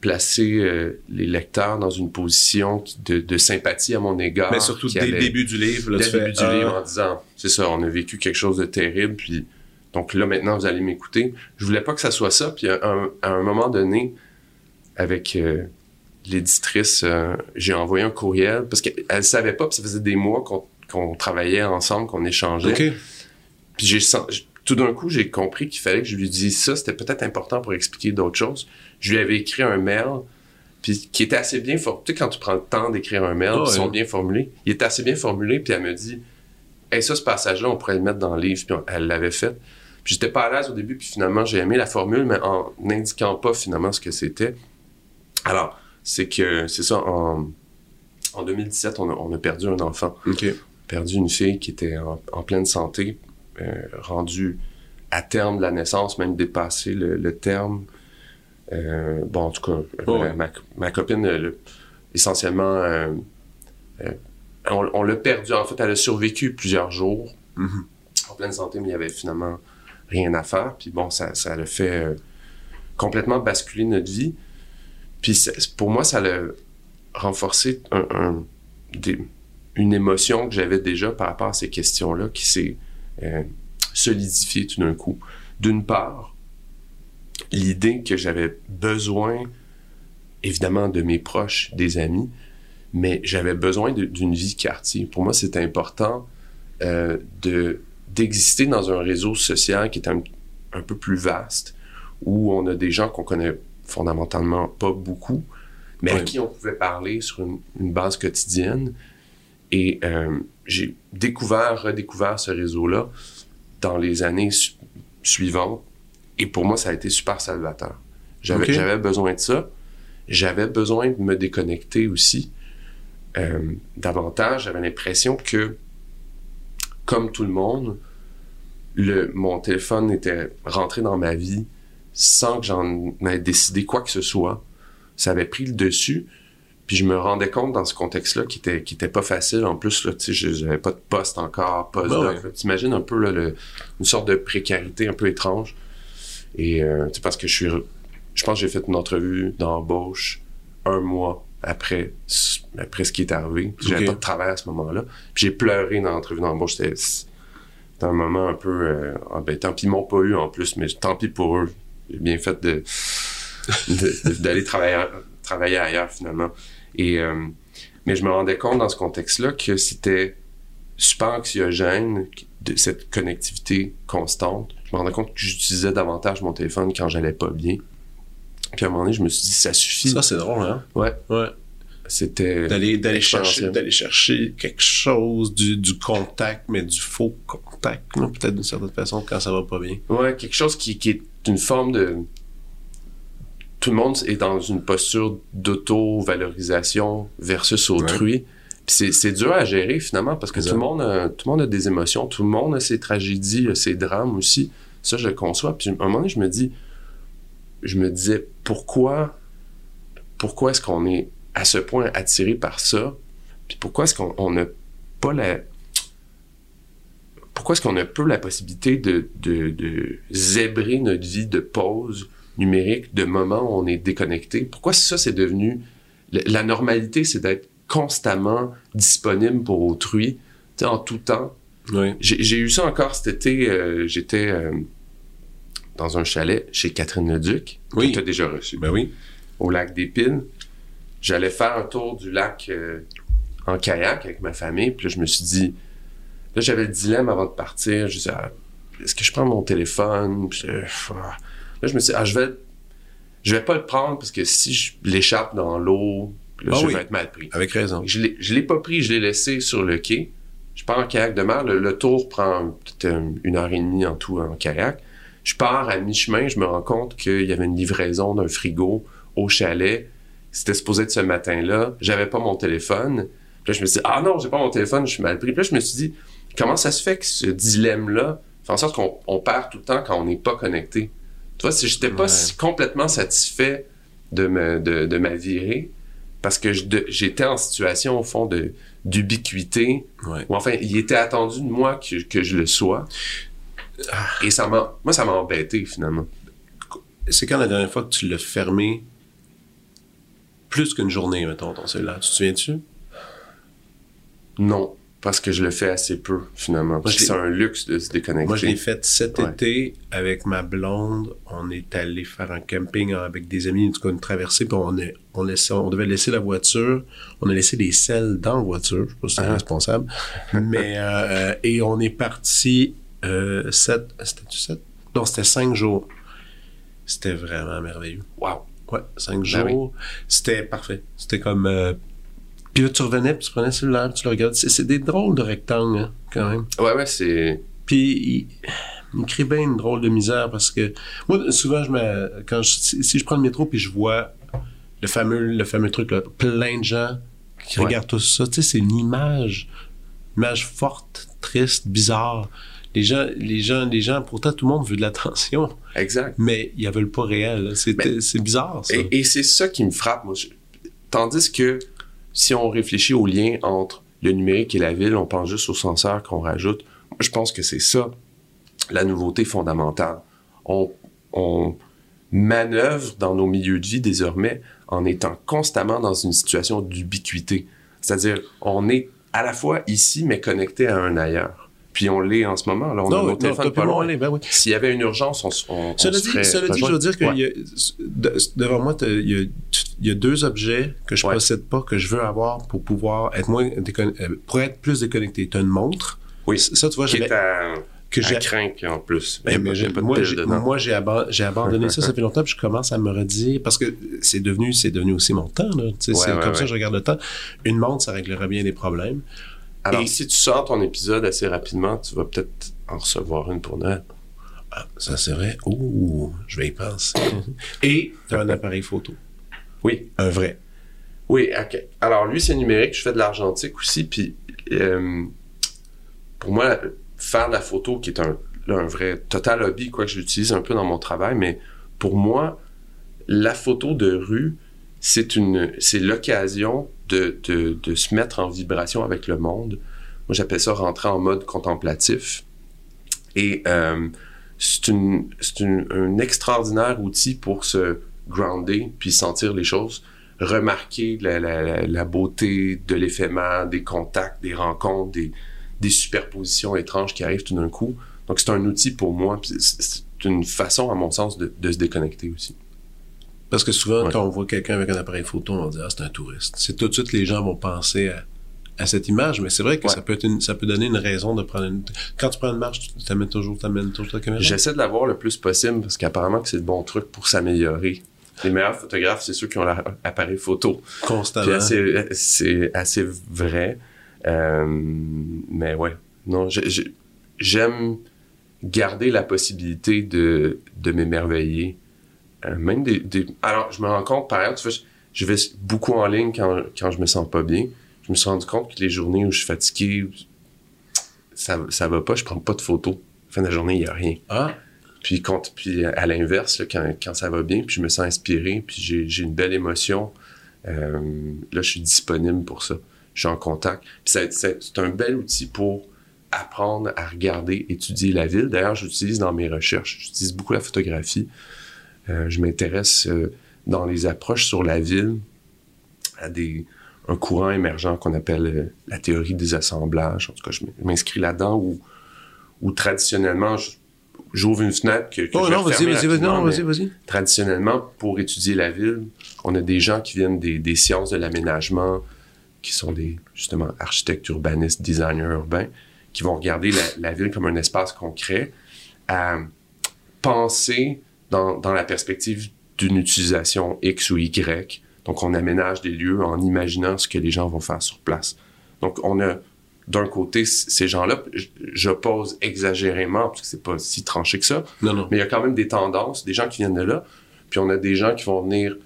B: placer euh, les lecteurs dans une position de, de sympathie à mon égard.
A: Mais surtout dès le début du livre, là,
B: dès le début du
A: ah,
B: livre en disant c'est ça, on a vécu quelque chose de terrible, puis donc là maintenant vous allez m'écouter. Je voulais pas que ça soit ça, puis à un, à un moment donné, avec l'éditrice, j'ai envoyé un courriel parce qu'elle savait pas, puis ça faisait des mois qu'on qu'on travaillait ensemble, qu'on échangeait. Puis j'ai tout d'un coup, j'ai compris qu'il fallait que je lui dise ça. C'était peut-être important pour expliquer d'autres choses. Je lui avais écrit un mail, puis qui était assez bien formulé. Tu sais, quand tu prends le temps d'écrire un mail,
A: Ah
B: ils sont bien formulés. Il était assez bien formulé, puis elle me dit Hey, ça, ce passage-là, on pourrait le mettre dans le livre. Puis on- elle l'avait fait. Puis j'étais pas à l'aise au début, puis finalement, j'ai aimé la formule, mais en n'indiquant pas finalement ce que c'était. Alors, c'est que, c'est ça, en, en 2017, on a, on a perdu un enfant. Perdu une fille qui était en, en pleine santé, euh, rendue à terme de la naissance, même dépassé le, le terme. Euh, bon, en tout cas,
A: Oh,
B: ma, ma copine, euh, le- essentiellement, euh, on, on l'a perdue. En fait, elle a survécu plusieurs jours
A: Mhm.
B: en pleine santé, mais il y avait finalement rien à faire. Puis bon, ça, ça l'a fait complètement basculer notre vie. Puis pour moi, ça l'a renforcé un, un- des- une émotion que j'avais déjà par rapport à ces questions-là qui s'est euh, solidifiée tout d'un coup. D'une part, l'idée que j'avais besoin, évidemment, de mes proches, des amis, mais j'avais besoin d'une vie quartier. Pour moi, c'était important euh, de d'exister dans un réseau social qui est un, un peu plus vaste, où on a des gens qu'on connaît fondamentalement pas beaucoup, mais à qui on pouvait parler sur une, une base quotidienne. Et euh, j'ai découvert, redécouvert ce réseau-là dans les années su- suivantes. Et pour moi, ça a été super salvateur. J'avais besoin de ça. J'avais besoin de me déconnecter aussi euh, davantage. J'avais l'impression que, comme tout le monde, le, mon téléphone était rentré dans ma vie sans que j'en ai décidé quoi que ce soit. Ça avait pris le dessus. Puis je me rendais compte dans ce contexte-là qui était, qui était pas facile. En plus, là, tu sais, j'avais pas de poste encore, poste doc.
A: ouais.
B: T'imagines un peu là, le- une sorte de précarité un peu étrange. Et euh, tu sais, parce que je suis, je pense que j'ai fait une entrevue d'embauche un mois après, après ce qui est arrivé. J'avais pas de travail à ce moment-là. Puis j'ai pleuré dans l'entrevue d'embauche. C'était un moment un peu euh, embêtant. Puis ils m'ont pas eu en plus, mais tant pis pour eux. J'ai bien fait de- d'aller travailler travailler ailleurs finalement. Et, euh, mais je me rendais compte dans ce contexte-là que c'était super anxiogène de cette connectivité constante. Je me rendais compte que j'utilisais davantage mon téléphone quand j'allais pas bien. Puis à un moment donné, je me suis dit, ça suffit.
A: Ça, c'est drôle, hein?
B: Ouais.
A: Ouais.
B: C'était.
A: D'aller, d'aller chercher, d'aller chercher quelque chose, du, du contact, mais du faux contact, peut-être d'une certaine façon, quand ça va pas bien.
B: Ouais, quelque chose qui, qui est une forme de. Tout le monde est dans une posture d'auto-valorisation versus autrui. Puis c'est, dur à gérer finalement parce que tout le, monde a, tout le monde a des émotions, tout le monde a ses tragédies, a ses drames aussi. Ça, je le conçois. Puis à un moment donné, je me dis, je me disais, pourquoi, pourquoi est-ce qu'on est à ce point attiré par ça? Puis pourquoi est-ce qu'on on n'a pas la, pourquoi est-ce qu'on a peu la possibilité de, de, de zébrer notre vie de pause numérique, de moments où on est déconnecté? Pourquoi ça, c'est devenu... La, normalité, c'est d'être constamment disponible pour autrui, tu sais, en tout temps?
A: Oui.
B: J'ai eu ça encore cet été. euh, J'étais euh, dans un chalet chez Catherine Leduc,
A: Oui.
B: que tu as déjà reçu,
A: Ben oui.
B: au lac des Pines. J'allais faire un tour du lac euh, en kayak avec ma famille, puis là, je me suis dit... Là, j'avais le dilemme avant de partir. Je disais, ah, est-ce que je prends mon téléphone? Puis, ah. Là, je me suis dit, ah, je vais, je vais pas le prendre parce que si je l'échappe dans l'eau, là,
A: Ah
B: je
A: oui.
B: vais être mal pris.
A: Avec raison.
B: Je je l'ai pas pris, je l'ai laissé sur le quai. Je pars en kayak de mer. Le, le tour prend peut-être euh, une heure et demie en tout en kayak. Je pars à mi-chemin, je me rends compte qu'il y avait une livraison d'un frigo au chalet. C'était supposé être ce matin-là. J'avais pas mon téléphone. Puis là, je me suis dit, ah non, j'ai pas mon téléphone, je suis mal pris. Puis là, je me suis dit, comment ça se fait que ce dilemme-là fait en sorte qu'on on perd tout le temps quand on n'est pas connecté? Tu vois, si j'étais pas
A: Ouais.
B: si complètement satisfait de, me, de, de ma virée, parce que j'étais en situation, au fond, de d'ubiquité,
A: Ouais.
B: ou enfin, il était attendu de moi que, que je le sois. Et ça m'a, moi, ça m'a embêté, finalement.
A: C'est quand la dernière fois que tu l'as fermé plus qu'une journée, mettons, ton cellulaire? Tu te souviens-tu?
B: Non, parce que je le fais assez peu, finalement. C'est un luxe de se déconnecter.
A: Moi, je l'ai fait cet
B: Ouais.
A: été avec ma blonde. On est allé faire un camping avec des amis, en tout cas une traversée, puis on, est, on, laissait, on devait laisser la voiture. On a laissé des selles dans la voiture. Je sais pas si c'est
B: Ah.
A: responsable. Mais, euh, et on est parti euh, sept, c'était-tu sept? Non, c'était cinq jours. C'était vraiment merveilleux.
B: Wow.
A: Ouais, cinq
B: Ben
A: jours. C'était parfait. C'était comme. euh, puis là, tu revenais, puis tu prenais le cellulaire, puis tu le regardes. C'est, c'est des drôles de rectangles, hein, quand même.
B: Ouais, ouais, c'est.
A: Puis il, il crée bien une drôle de misère parce que moi souvent je me quand je- si, si je prends le métro puis je vois le fameux le fameux truc là, plein de gens qui
B: Ouais.
A: regardent tout ça, tu sais c'est une image une image forte, triste, bizarre. Les gens les gens les gens pourtant tout le monde veut de l'attention,
B: Exact.
A: mais ils la veulent pas réelle. là. C'est bizarre ça.
B: Et, et c'est ça qui me frappe, moi. Je- Tandis que si on réfléchit au lien entre le numérique et la ville, on pense juste aux senseurs qu'on rajoute. Moi, je pense que c'est ça, la nouveauté fondamentale. On, on manœuvre dans nos milieux de vie désormais en étant constamment dans une situation d'ubiquité. C'est-à-dire, on est à la fois ici, mais connecté à un ailleurs. Puis on l'est en ce moment. Là, on a
A: non,
B: nos
A: non,
B: téléphones
A: t'as
B: pas
A: loin, aller, ben oui.
B: S'il y avait une urgence, on, on, on
A: Cela dit,
B: serait
A: cela dit, je veux dire qu'il
B: Ouais.
A: y a, de- devant moi, il y, a, il y a deux objets que je
B: Ouais.
A: possède pas, que je veux avoir pour pouvoir être moins décon- euh, pour être plus déconnecté. T'as une montre.
B: Oui.
A: Ça, tu vois,
B: à,
A: que j'ai
B: craindre en plus.
A: Ben, mais
B: pas- de
A: moi, j'ai,
B: dedans.
A: moi, j'ai, aban- j'ai abandonné ça, ça fait longtemps, puis je commence à me redire, parce que c'est devenu, c'est devenu aussi mon temps, là. Tu
B: Ouais,
A: c'est
B: ouais,
A: comme
B: ouais.
A: ça, je regarde le temps. Une montre, ça réglerait bien des problèmes.
B: Alors,
A: Et-
B: si tu sors ton épisode assez rapidement, tu vas peut-être en recevoir une pour Noël.
A: Ah, ça, vrai. Ouh, je vais y penser. Et t'as un appareil photo.
B: Oui.
A: Un vrai.
B: Oui, ok. Alors, lui, c'est numérique. Je fais de l'argentique aussi. Puis, euh, pour moi, faire de la photo, qui est un, là, un vrai total hobby, quoi que je l'utilise un peu dans mon travail, mais pour moi, la photo de rue, c'est une, c'est l'occasion de, de, de se mettre en vibration avec le monde. Moi, j'appelle ça rentrer en mode contemplatif. Et euh, c'est une, c'est une- un extraordinaire outil pour se grounder puis sentir les choses, remarquer la, la- la- la beauté de l'éphémère, des contacts, des rencontres, des, des superpositions étranges qui arrivent tout d'un coup. Donc, c'est un outil pour moi. C'est une façon, à mon sens, de, de se déconnecter aussi.
A: Parce que souvent, quand on voit quelqu'un avec un appareil photo, on dire, ah, c'est un touriste. C'est tout de suite, les gens vont penser à, à cette image, mais c'est vrai que ça peut être une, ça peut donner une raison de prendre une, quand tu prends une marche, tu t'amènes toujours, t'amènes toujours ta caméra?
B: J'essaie de l'avoir le plus possible parce qu'apparemment que c'est le bon truc pour s'améliorer. Les meilleurs photographes, c'est ceux qui ont l'appareil photo.
A: Constamment.
B: c'est assez vrai. Euh, mais ouais, non, j'aime garder la possibilité de, de m'émerveiller. Euh, même des, des, Alors, je me rends compte, par tu vois, je vais beaucoup en ligne quand, quand je me sens pas bien je me suis rendu compte que les journées où je suis fatigué, ça, ça va pas, je prends pas de photos. Fin de la journée, il n'y a rien.
A: Ah.
B: Puis, quand, puis à l'inverse, quand, quand, ça va bien, puis je me sens inspiré, puis j'ai une belle émotion, euh, là, je suis disponible pour ça. Je suis en contact. c'est un bel outil pour apprendre à regarder, étudier la ville. D'ailleurs, j'utilise dans mes recherches, j'utilise beaucoup la photographie. Euh, je m'intéresse euh, dans les approches sur la ville à des, un courant émergent qu'on appelle la théorie des assemblages. En tout cas, je m'inscris là-dedans où, où traditionnellement, j'ouvre une fenêtre que, que
A: oh, non, vas-y, vas-y, vas-y, vas-y.
B: Traditionnellement, pour étudier la ville, on a des gens qui viennent des, des sciences de l'aménagement, qui sont des, justement, architectes urbanistes, designers urbains, qui vont regarder la, la ville comme un espace concret, à penser dans, dans la perspective d'une utilisation X ou Y, donc, on aménage des lieux en imaginant ce que les gens vont faire sur place. Donc, on a d'un côté ces gens-là, j'oppose exagérément parce que c'est pas si tranché que ça.
A: Non, non.
B: Mais il y a quand même des tendances, des gens qui viennent de là. Puis on a des gens qui vont venir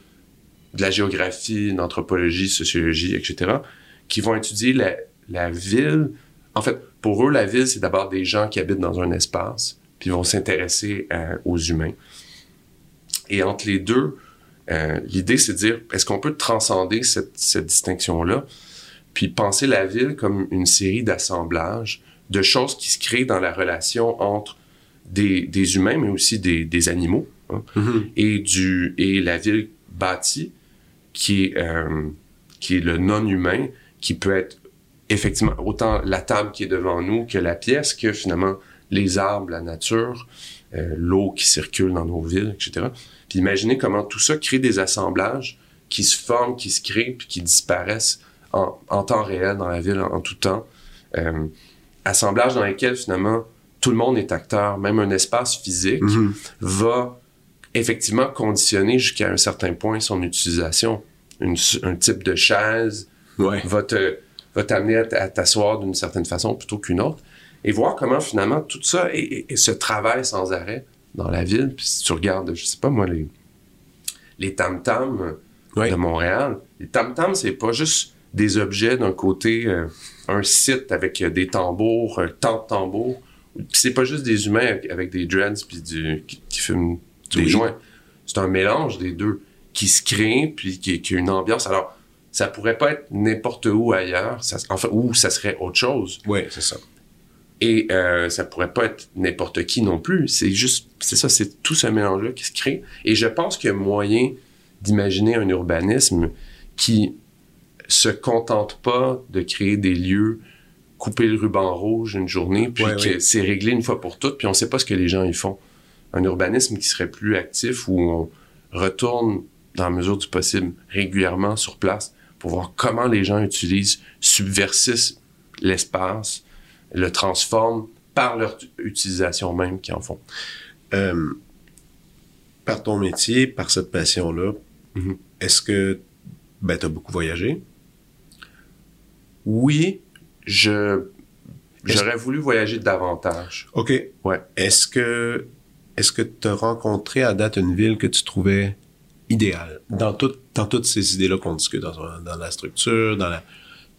B: de la géographie, d'anthropologie, sociologie, etc., qui vont étudier la, la ville. En fait, pour eux, la ville, c'est d'abord des gens qui habitent dans un espace, puis vont s'intéresser aux humains. Et entre les deux, euh, l'idée, c'est de dire, est-ce qu'on peut transcender cette, cette distinction-là, puis penser la ville comme une série d'assemblages de choses qui se créent dans la relation entre des, des humains, mais aussi des, des animaux, hein,
A: Mm-hmm.
B: et, du, et la ville bâtie, qui est, euh, qui est le non-humain, qui peut être effectivement autant la table qui est devant nous que la pièce, que finalement les arbres, la nature, euh, l'eau qui circule dans nos villes, etc. Puis imaginez comment tout ça crée des assemblages qui se forment, qui se créent, puis qui disparaissent en, en temps réel dans la ville, en, en tout temps. Euh, assemblages dans lesquels finalement tout le monde est acteur, même un espace physique
A: Mhm.
B: va effectivement conditionner jusqu'à un certain point son utilisation. Une- un type de chaise
A: Ouais.
B: va te va t'amener à t'asseoir d'une certaine façon plutôt qu'une autre et voir comment finalement tout ça se travaille sans arrêt dans la ville. Puis si tu regardes, je sais pas moi, les, les tam-tams de Montréal, les tam-tams, c'est pas juste des objets d'un côté, euh, un site avec euh, des tambours, un tant de tambours. Puis c'est pas juste des humains avec, avec des dreads puis du, qui, qui fument des
A: Oui.
B: joints. C'est un mélange des deux qui se crée puis qui, qui a une ambiance. Alors, ça pourrait pas être n'importe où ailleurs, ça, enfin, ou ça serait autre chose.
A: Ouais, c'est ça.
B: Et euh, ça pourrait pas être n'importe qui non plus. C'est juste, c'est ça, c'est tout ce mélange-là qui se crée. Et je pense qu'il y a moyen d'imaginer un urbanisme qui se contente pas de créer des lieux, couper le ruban rouge une journée, puis
A: Ouais,
B: que c'est réglé une fois pour toutes, puis on sait pas ce que les gens y font. Un urbanisme qui serait plus actif, où on retourne, dans la mesure du possible, régulièrement sur place pour voir comment les gens utilisent, subversissent l'espace, le transforment par leur utilisation même qu'ils en font.
A: Euh, par ton métier, par cette passion-là,
B: Mhm.
A: est-ce que ben, tu as beaucoup voyagé?
B: Oui, je j'aurais voulu voyager davantage.
A: OK.
B: Ouais.
A: Est-ce que est-ce que tu as rencontré à date une ville que tu trouvais idéale? Dans, tout- dans toutes ces idées-là qu'on discute, dans, dans la structure, dans la,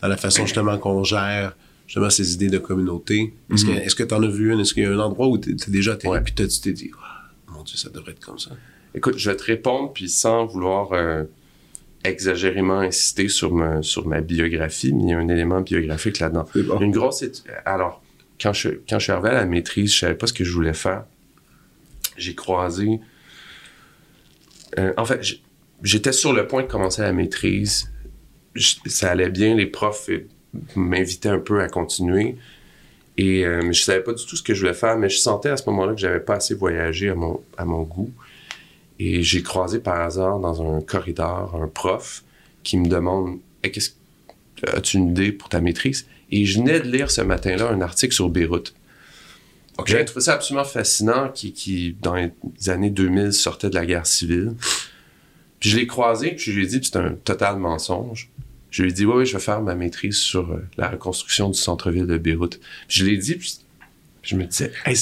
A: dans la façon justement qu'on gère justement ces idées de communauté? Est-ce que-
B: Mhm.
A: que tu en as vu une? Est-ce qu'il y a un endroit où tu es déjà atterri
B: Ouais.
A: puis tu t'es dit, Ah, mon Dieu, ça devrait être comme ça?
B: Écoute, je vais te répondre, puis sans vouloir euh, exagérément insister sur ma, sur ma biographie, mais il y a un élément biographique là-dedans.
A: Bon.
B: Une grosse Alors, quand je, quand je suis arrivé à la maîtrise, je savais pas ce que je voulais faire. J'ai croisé... euh, en fait, j'étais sur le point de commencer la maîtrise. Ça allait bien, les profs m'invitaient un peu à continuer. Et euh, je savais pas du tout ce que je voulais faire, mais je sentais à ce moment-là que j'avais pas assez voyagé à mon, à mon goût. Et j'ai croisé par hasard dans un corridor un prof qui me demande hey, qu'est-ce As-tu une idée pour ta maîtrise? Et je venais de lire ce matin-là un article sur Beyrouth.
A: OK.
B: J'ai trouvé ça absolument fascinant qui, qui, dans les années 2000, sortait de la guerre civile. Puis je l'ai croisé, puis je lui ai dit, c'est un total mensonge. Je lui ai dit, oui, oui, je vais faire ma maîtrise sur euh, la reconstruction du centre-ville de Beyrouth. Puis je l'ai dit, puis je me disais, hey,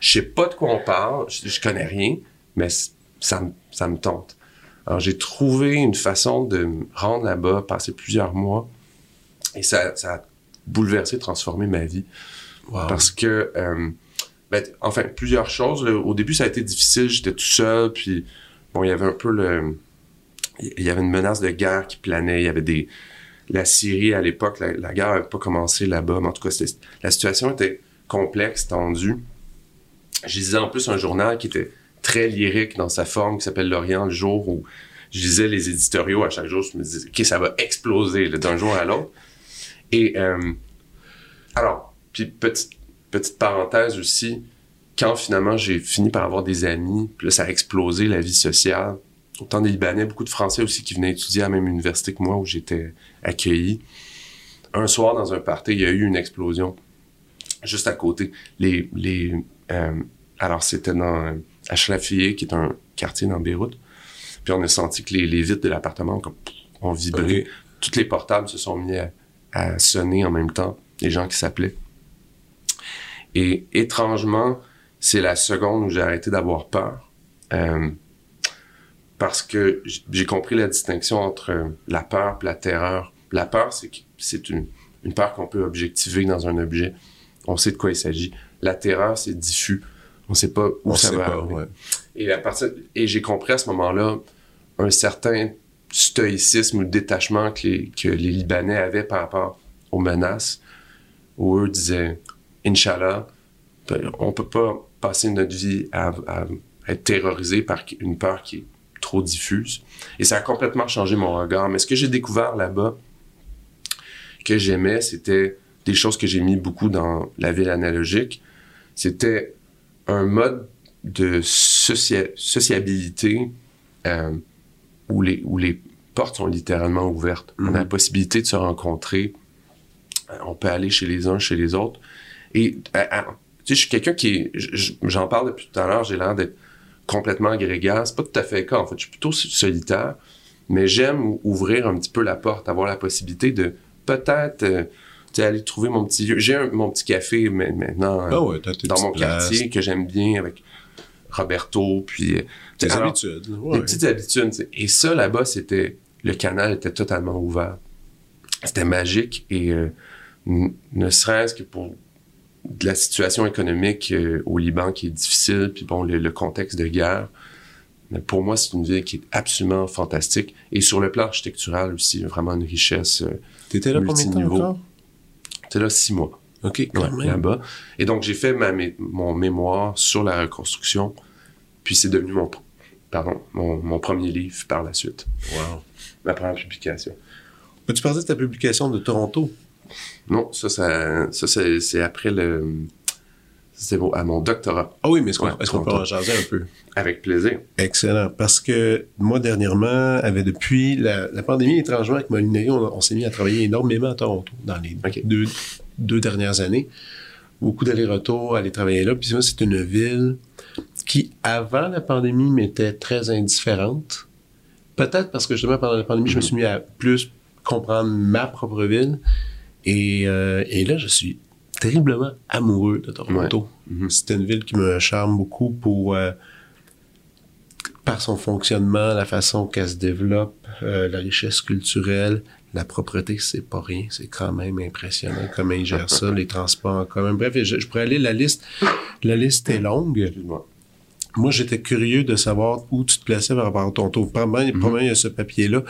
B: je sais pas de quoi on parle, je, je connais rien, mais ça, me- ça me tente. Alors j'ai trouvé une façon de me rendre là-bas, passer plusieurs mois, et ça, ça a bouleversé, transformé ma vie.
A: Wow.
B: Parce que, euh, ben, enfin, plusieurs choses. là. Au début, ça a été difficile. J'étais tout seul, puis bon, il y avait un peu le... Il y avait une menace de guerre qui planait. Il y avait des... La Syrie, à l'époque, la, la guerre n'avait pas commencé là-bas, mais en tout cas, la situation était complexe, tendue. Je lisais en plus un journal qui était très lyrique dans sa forme, qui s'appelle L'Orient, le jour où je lisais les éditoriaux à chaque jour. Je me disais, OK, ça va exploser d'un jour à l'autre. Et euh, alors, puis petite, parenthèse aussi, quand finalement j'ai fini par avoir des amis, puis là ça a explosé la vie sociale. Autant des Libanais, beaucoup de Français aussi qui venaient étudier à la même université que moi où j'étais accueilli. Un soir dans un party, il y a eu une explosion juste à côté. Les, euh, alors c'était dans euh, Achlafiyeh, qui est un quartier dans Beyrouth. Puis on a senti que les, les vitres de l'appartement ont vibré.
A: Ok.
B: Toutes les portables se sont mis à, à sonner en même temps, les gens qui s'appelaient. Et étrangement, c'est la seconde où j'ai arrêté d'avoir peur. Euh, parce que j'ai compris la distinction entre la peur et la terreur. La peur, c'est c'est une, une peur qu'on peut objectiver dans un objet. On sait de quoi il s'agit. La terreur, c'est diffus. On sait pas où
A: On
B: ça va
A: pas,
B: arriver.
A: ouais.
B: Et, à partir, et j'ai compris à ce moment-là un certain stoïcisme ou détachement que les, que les Libanais avaient par rapport aux menaces, où eux disaient Inch'Allah, ben, on peut pas passer notre vie à, à être terrorisé par une peur qui est trop diffuse. Et ça a complètement changé mon regard. Mais ce que j'ai découvert là-bas, que j'aimais, c'était des choses que j'ai mis beaucoup dans la ville analogique. C'était un mode de socia- sociabilité euh, où, les, où les portes sont littéralement ouvertes. On a la possibilité de se rencontrer. Euh, On peut aller chez les uns, chez les autres. Et euh, tu sais, je suis quelqu'un qui J'en parle depuis tout à l'heure, j'ai l'air d'être complètement grégaire. C'est pas tout à fait le cas, en fait. Je suis plutôt so- solitaire. Mais j'aime ou- ouvrir un petit peu la porte, avoir la possibilité de peut-être... tu sais, aller trouver mon petit lieu. J'ai mon petit café mais- maintenant. euh,
A: Ah ouais,
B: dans mon
A: places,
B: quartier que j'aime bien avec Roberto, puis euh, alors,
A: habitudes.
B: des petites habitudes. Et ça, là-bas, c'était le canal était totalement ouvert. C'était magique et euh, ne serait-ce que pour de la situation économique euh, au Liban qui est difficile, puis bon, le, le contexte de guerre. Mais pour moi, c'est une ville qui est absolument fantastique. Et sur le plan architectural aussi, vraiment une richesse. euh,
A: T'étais là combien de temps encore?
B: C'était là six mois.
A: OK, quand
B: Ouais,
A: même.
B: là-bas. Et donc, j'ai fait ma, mé- mon mémoire sur la reconstruction, puis c'est devenu mon, pardon, mon, mon premier livre par la suite,
A: Wow.
B: ma première publication.
A: Peux-tu parler de ta publication de Toronto?
B: Non, ça, ça, ça c'est, c'est après le... C'est bon, à mon doctorat,
A: Ah oui, mais est-ce qu'on
B: Ouais,
A: peut en jaser un peu?
B: avec plaisir.
A: Excellent. Parce que moi, dernièrement, avait depuis la, la pandémie, étrangement, avec Molinari, on, on s'est mis à travailler énormément à Toronto dans les deux, deux dernières années. Beaucoup d'allers-retours, aller travailler là. Puis moi, c'est une ville qui, avant la pandémie, m'était très indifférente. Peut-être parce que justement, pendant la pandémie, je me suis mis à plus comprendre ma propre ville. Et, euh, et là, je suis terriblement amoureux de Toronto.
B: Mhm.
A: C'est une ville qui me charme beaucoup pour... euh, par son fonctionnement, la façon qu'elle se développe, euh, la richesse culturelle, la propreté, c'est pas rien. C'est quand même impressionnant comment ils gèrent ça, les transports en commun. Bref, je, je pourrais aller la liste. La liste est longue. Moi, j'étais curieux de savoir où tu te plaçais par rapport à ton. Probablement, probablement, il y a ce papier-là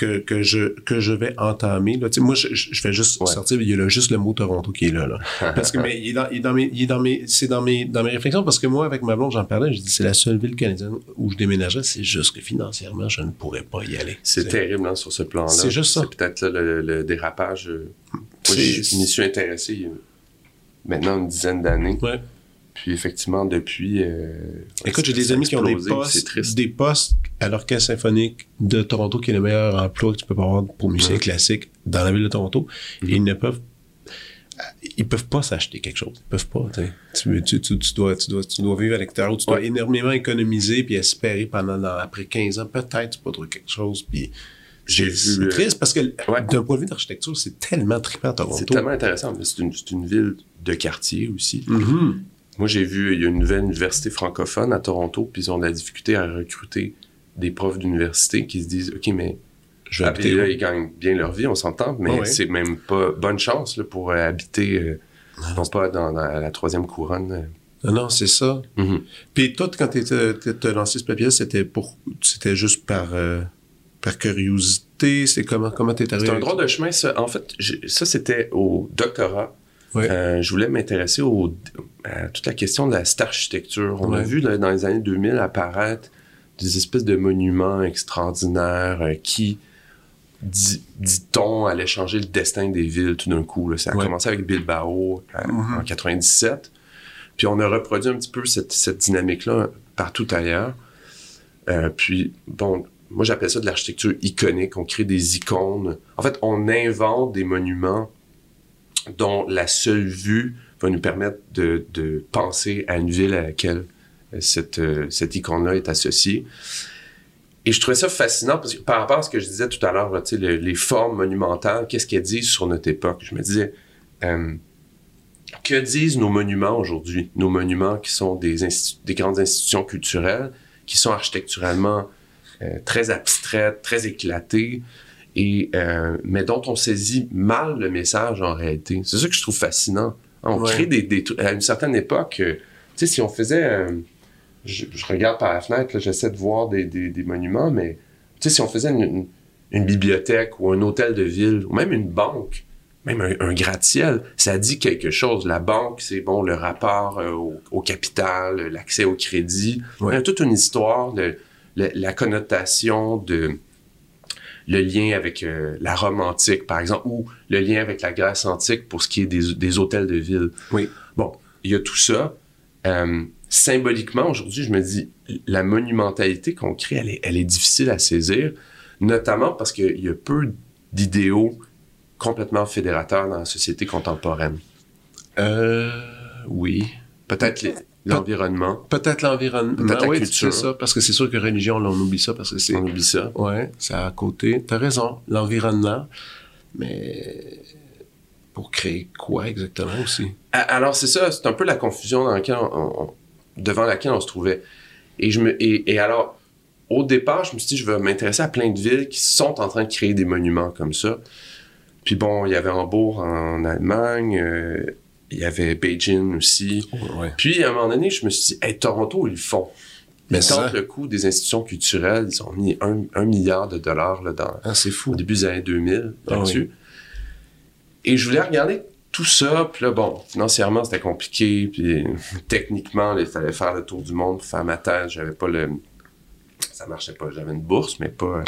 A: que, que, je, que je vais entamer. Là. Moi, je, je vais juste
B: Ouais.
A: sortir, il y a là, juste le mot Toronto qui est là. là. Parce que mais, il est dans, il est dans mes, il est dans mes, c'est dans mes, dans mes réflexions parce que moi, avec ma blonde, j'en parlais, je dis c'est la seule ville canadienne où je déménagerais, c'est juste que financièrement, je ne pourrais pas y aller.
B: C'est terrible hein, sur ce plan-là.
A: C'est juste ça.
B: C'est peut-être le, le dérapage. euh, Moi, je m'y suis intéressé maintenant une dizaine d'années.
A: Ouais.
B: Puis effectivement, depuis. Euh,
A: Écoute, j'ai des amis qui ont des postes, des postes à l'Orchestre symphonique de Toronto, qui est le meilleur emploi que tu peux avoir pour musicien classique dans la ville de Toronto. Et ils ne peuvent ils peuvent pas s'acheter quelque chose. Ils peuvent pas. Tu, tu, tu, tu, dois, tu, dois, tu dois vivre à l'extérieur, tu dois énormément économiser puis espérer pendant après 15 ans, peut-être tu peux trouver quelque chose. Puis j'ai vu. C'est triste parce que d'un point de vue d'architecture, c'est tellement trippant à Toronto.
B: C'est tellement intéressant. C'est une, une, ville de quartier aussi.
A: Mm-hmm.
B: Moi, j'ai vu, il y a une nouvelle université francophone à Toronto, puis ils ont de la difficulté à recruter des profs d'université qui se disent, OK, mais je vais habiter là, ils gagnent bien leur vie, on s'entend, mais c'est même pas bonne chance là, pour euh, habiter, euh, non pas dans, la troisième couronne.
A: Non, non, c'est ça.
B: Mm-hmm.
A: Puis toi, quand tu as lancé ce papier, c'était pour, c'était juste par, euh, par curiosité. C'est comment, comment t'es arrivé?
B: C'est un drôle de chemin, ça. En fait, ça, c'était au doctorat.
A: Euh,
B: je voulais m'intéresser à toute la question de la cette architecture. On a vu dans les années 2000 apparaître des espèces de monuments extraordinaires euh, qui, dit-on, allaient changer le destin des villes tout d'un coup. Ça a commencé avec Bilbao euh, mm-hmm. en 97. Puis on a reproduit un petit peu cette, dynamique-là partout ailleurs. puis, bon, moi j'appelle ça de l'architecture iconique. On crée des icônes. En fait, on invente des monuments dont la seule vue va nous permettre de, penser à une ville à laquelle euh, cette, euh, cette icône-là est associée. Et je trouvais ça fascinant parce que par rapport à ce que je disais tout à l'heure, les, les formes monumentales, qu'est-ce qu'elles disent sur notre époque? Je me disais, euh, que disent nos monuments aujourd'hui? Nos monuments qui sont des, des grandes institutions culturelles, qui sont architecturalement très abstraites, très éclatées, et euh, mais dont on saisit mal le message en réalité. C'est ça que je trouve fascinant. On crée des, des à une certaine époque, euh, tu sais, si on faisait, euh, je, regarde par la fenêtre, j'essaie de voir des, des, monuments, mais tu sais, si on faisait une, une, bibliothèque ou un hôtel de ville ou même une banque, même un, gratte-ciel, ça dit quelque chose. La banque, c'est bon, le rapport au, capital, l'accès au crédit, Il y a toute une histoire de la connotation de le lien avec euh, la Rome antique, par exemple, ou le lien avec la Grèce antique pour ce qui est des, hôtels de ville.
A: Oui.
B: Bon, il y a tout ça. Euh, symboliquement, aujourd'hui, je me dis, la monumentalité qu'on crée, elle est, elle est difficile à saisir, notamment parce qu'il y a peu d'idéaux complètement fédérateurs dans la société contemporaine.
A: Euh, oui.
B: Peut-être les, L'environnement.
A: Peut-être l'environnement.
B: Peut-être la oui, culture.
A: ça, parce que c'est sûr que religion, on oublie ça parce que c'est.
B: On oublie ça.
A: Ouais, c'est à côté. T'as raison. L'environnement. Mais pour créer quoi exactement aussi?
B: Alors, c'est ça. C'est un peu la confusion dans laquelle devant laquelle on se trouvait. Et, je me, et, alors, au départ, je me suis dit, je vais m'intéresser à plein de villes qui sont en train de créer des monuments comme ça. Puis bon, il y avait Hambourg en Allemagne, euh, il y avait Beijing aussi. Puis, à un moment donné, je me suis dit, hey, Toronto, ils le font. Mais tant le coût des institutions culturelles, ils ont mis un, milliard de dollars là, dans,
A: ah, c'est fou.
B: au début des années 2000 ah là-dessus. Et je voulais regarder tout ça. Puis là, bon, financièrement, c'était compliqué. Puis techniquement, il fallait faire le tour du monde pour faire ma thèse. J'avais pas le... Ça marchait pas. J'avais une bourse, mais pas...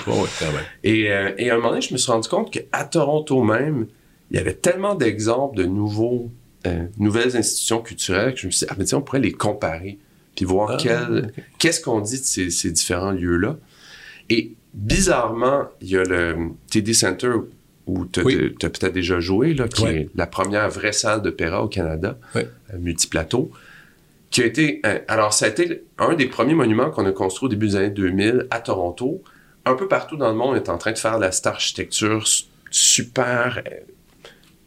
B: Et, euh, et à un moment donné, je me suis rendu compte qu'à Toronto même, il y avait tellement d'exemples de nouveaux euh, nouvelles institutions culturelles que je me suis dit, ah, mais on pourrait les comparer, puis voir ah, qu'est-ce qu'on dit de ces, différents lieux-là. Et bizarrement, il y a le TD Center où tu as, peut-être déjà joué, là, qui est la première vraie salle d'opéra au Canada,
A: oui.
B: Euh, multiplateau, qui a été... Euh, alors, ça a été un des premiers monuments qu'on a construit au début des années 2000 à Toronto. Un peu partout dans le monde, on est en train de faire de la star architecture super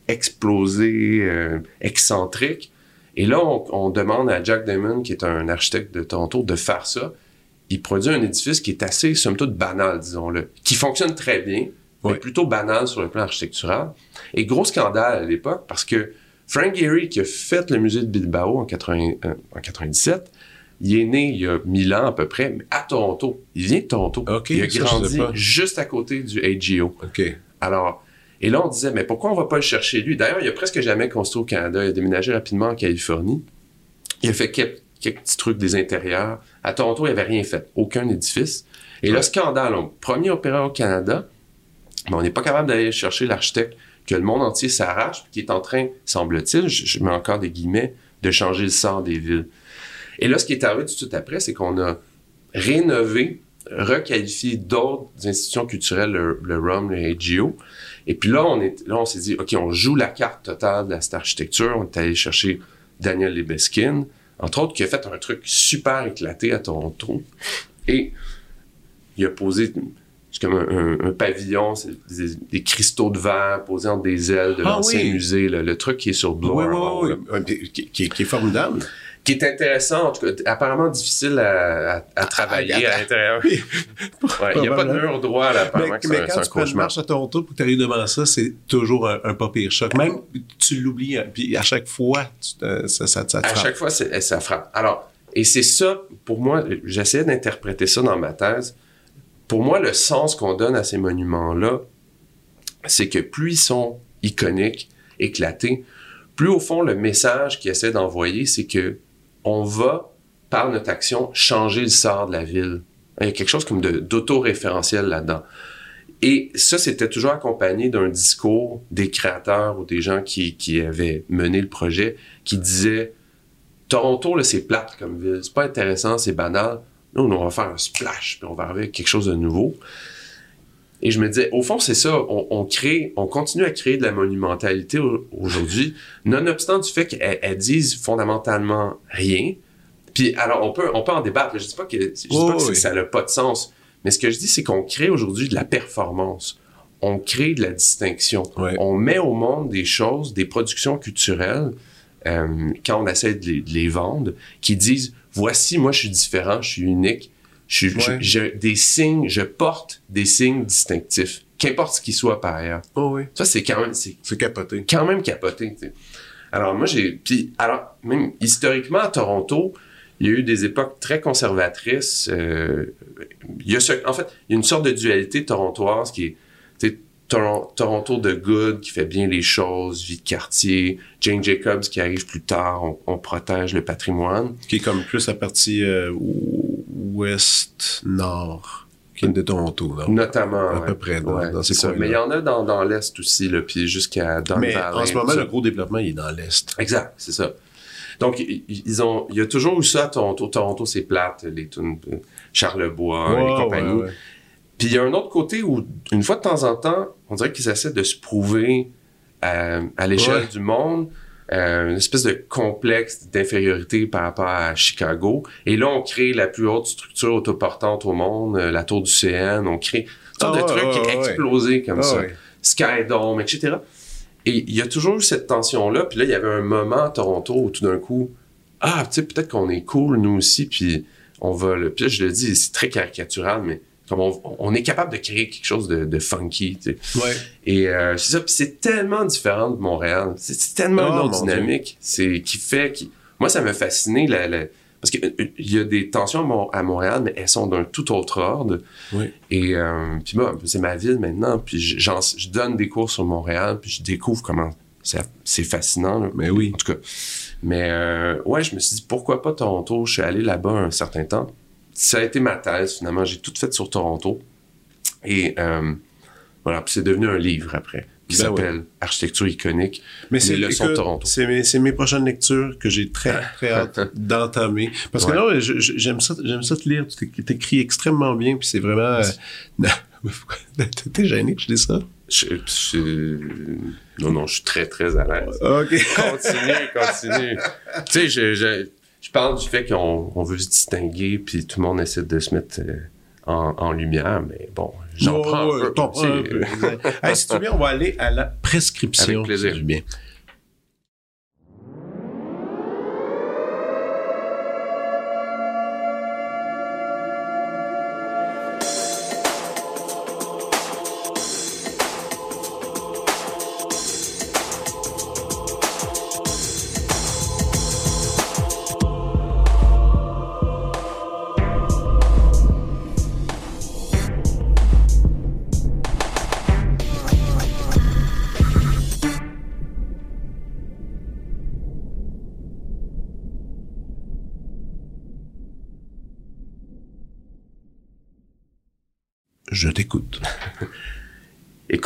B: explosé, euh, excentrique. Et là, on, demande à Jack Damon, qui est un architecte de Toronto, de faire ça. Il produit un édifice qui est assez, somme toute, banal, disons-le, qui fonctionne très bien, mais plutôt banal sur le plan architectural. Et gros scandale à l'époque, parce que Frank Gehry, qui a fait le musée de Bilbao en, 80, euh, en 97, il est né il y a 1000 ans à peu près, mais à Toronto. Il vient de Toronto. il a grandi juste à côté du AGO. Alors, et là, on disait, mais pourquoi on va pas le chercher lui? D'ailleurs, il a presque jamais construit au Canada. Il a déménagé rapidement en Californie. Il a fait quelques, petits trucs des intérieurs. À Toronto, il avait rien fait. Aucun édifice. Et le scandale, premier opéra au Canada, mais on n'est pas capable d'aller chercher l'architecte que le monde entier s'arrache, qui est en train, semble-t-il, je, mets encore des guillemets, de changer le sort des villes. Et là, ce qui est arrivé tout de suite après, c'est qu'on a rénové, requalifié d'autres institutions culturelles, le, le RUM, le HGO. Et puis là, on est, là, on s'est dit, OK, on joue la carte totale de cette architecture. On est allé chercher Daniel Lebeskin, entre autres, qui a fait un truc super éclaté à Toronto. Et il a posé c'est comme un, pavillon, c'est des, cristaux de verre posés entre des ailes de ah l'ancien musée, le, truc qui est sur Bloor.
A: Oui, oui, oui. Qui, est formidable.
B: Qui est intéressant, en tout cas, apparemment difficile à, travailler à, l'intérieur. il n'y a pas de mur droit, là, apparemment,
A: mais, mais quand tu marches à Toronto pour t'arriver devant ça, c'est toujours un, pas pire choc. Même, tu l'oublies, hein, puis à chaque fois, ça, ça, ça, te
B: À chaque fois, ça frappe. Alors, et c'est ça, pour moi, j'essaie d'interpréter ça dans ma thèse pour moi, le sens qu'on donne à ces monuments-là, c'est que plus ils sont iconiques, éclatés, plus au fond, le message qu'ils essaie d'envoyer, c'est que on va, par notre action, changer le sort de la ville. Il y a quelque chose comme d'autoréférentiel là-dedans. Et ça, c'était toujours accompagné d'un discours des créateurs ou des gens qui, avaient mené le projet, qui disaient Toronto, c'est plate comme ville, c'est pas intéressant, c'est banal. Nous, on va faire un splash, puis on va arriver avec quelque chose de nouveau. Et je me disais, au fond, c'est ça. On, crée, on continue à créer de la monumentalité aujourd'hui, nonobstant du fait qu'elles disent fondamentalement rien. Puis, alors, on peut, on peut en débattre. Je dis pas que, je dis pas que ça n'a pas de sens. Mais ce que je dis, c'est qu'on crée aujourd'hui de la performance. On crée de la distinction. On met au monde des choses, des productions culturelles, euh, quand on essaie de les vendre, qui disent voici, moi, je suis différent, je suis unique. Je, des signes, je porte des signes distinctifs, qu'importe ce qu'ils soient par ailleurs.
A: Oh oui.
B: Ça, c'est quand même, c'est,
A: capoté.
B: Quand même capoté, Alors, moi, j'ai, puis, alors, même historiquement, à Toronto, il y a eu des époques très conservatrices. Euh, il y a en fait, il y a une sorte de dualité torontoise qui est, Toronto de Good qui fait bien les choses, vie de quartier, Jane Jacobs qui arrive plus tard, on, protège le patrimoine.
A: Qui est comme plus la partie euh, ouest-nord de Toronto.
B: Notamment.
A: À peu près dans, ces
B: coins Mais il y en a dans, l'est aussi, là, puis jusqu'à dans Mais
A: en ce moment, le gros développement, il est dans l'est.
B: Exact, c'est ça. Donc, ils ont, il y a toujours eu ça à Toronto. Toronto, c'est plate, les Charlebois et compagnie. Puis il y a un autre côté où, une fois de temps en temps, on dirait qu'ils essaient de se prouver euh, à, l'échelle du monde. Euh, une espèce de complexe d'infériorité par rapport à Chicago. Et là, on crée la plus haute structure autoportante au monde, euh, la tour du CN, on crée une sorte de ah truc qui est explosé comme ah ça. Skydome, etc. Et il y a toujours eu cette tension-là. Puis là, il y avait un moment à Toronto où tout d'un coup, ah, tu sais, peut-être qu'on est cool, nous aussi, puis on va... Le... Puis là, je le dis, c'est très caricatural, mais on, est capable de créer quelque chose de, funky. Tu sais.
A: ouais.
B: Et euh, c'est ça. c'est tellement différent de Montréal. C'est tellement une oh, autre dynamique. C'est qui fait. Qui... Moi, ça m'a fasciné. La, Parce qu'il euh, y a des tensions à Montréal, mais elles sont d'un tout autre ordre.
A: Oui.
B: Et euh, puis moi, c'est ma ville maintenant. Puis je donne des cours sur Montréal, puis je découvre comment c'est fascinant.
A: Mais oui.
B: En tout cas. Mais euh, ouais, je me suis dit, pourquoi pas Toronto? Je suis allé là-bas un certain temps ça a été ma thèse, finalement. J'ai tout fait sur Toronto. Et euh, voilà, puis c'est devenu un livre après qui ben s'appelle Architecture iconique.
A: Mais c'est le leçons de Toronto. C'est mes, mes, prochaines lectures que j'ai très, très hâte d'entamer. Parce que non, j'aime ça, j'aime ça te lire. Tu t'écris extrêmement bien, puis c'est vraiment. Euh, T'es gêné que je dis ça?
B: Non, non, je suis très, très à l'aise.
A: OK.
B: Continue, continue. tu sais, je, je, parle du fait qu'on veut se distinguer, puis tout le monde essaie de se mettre euh, en, lumière, mais bon, j'en prends un peu.
A: si tu veux bien, on va aller à la prescription.
B: Avec plaisir.
A: Du bien.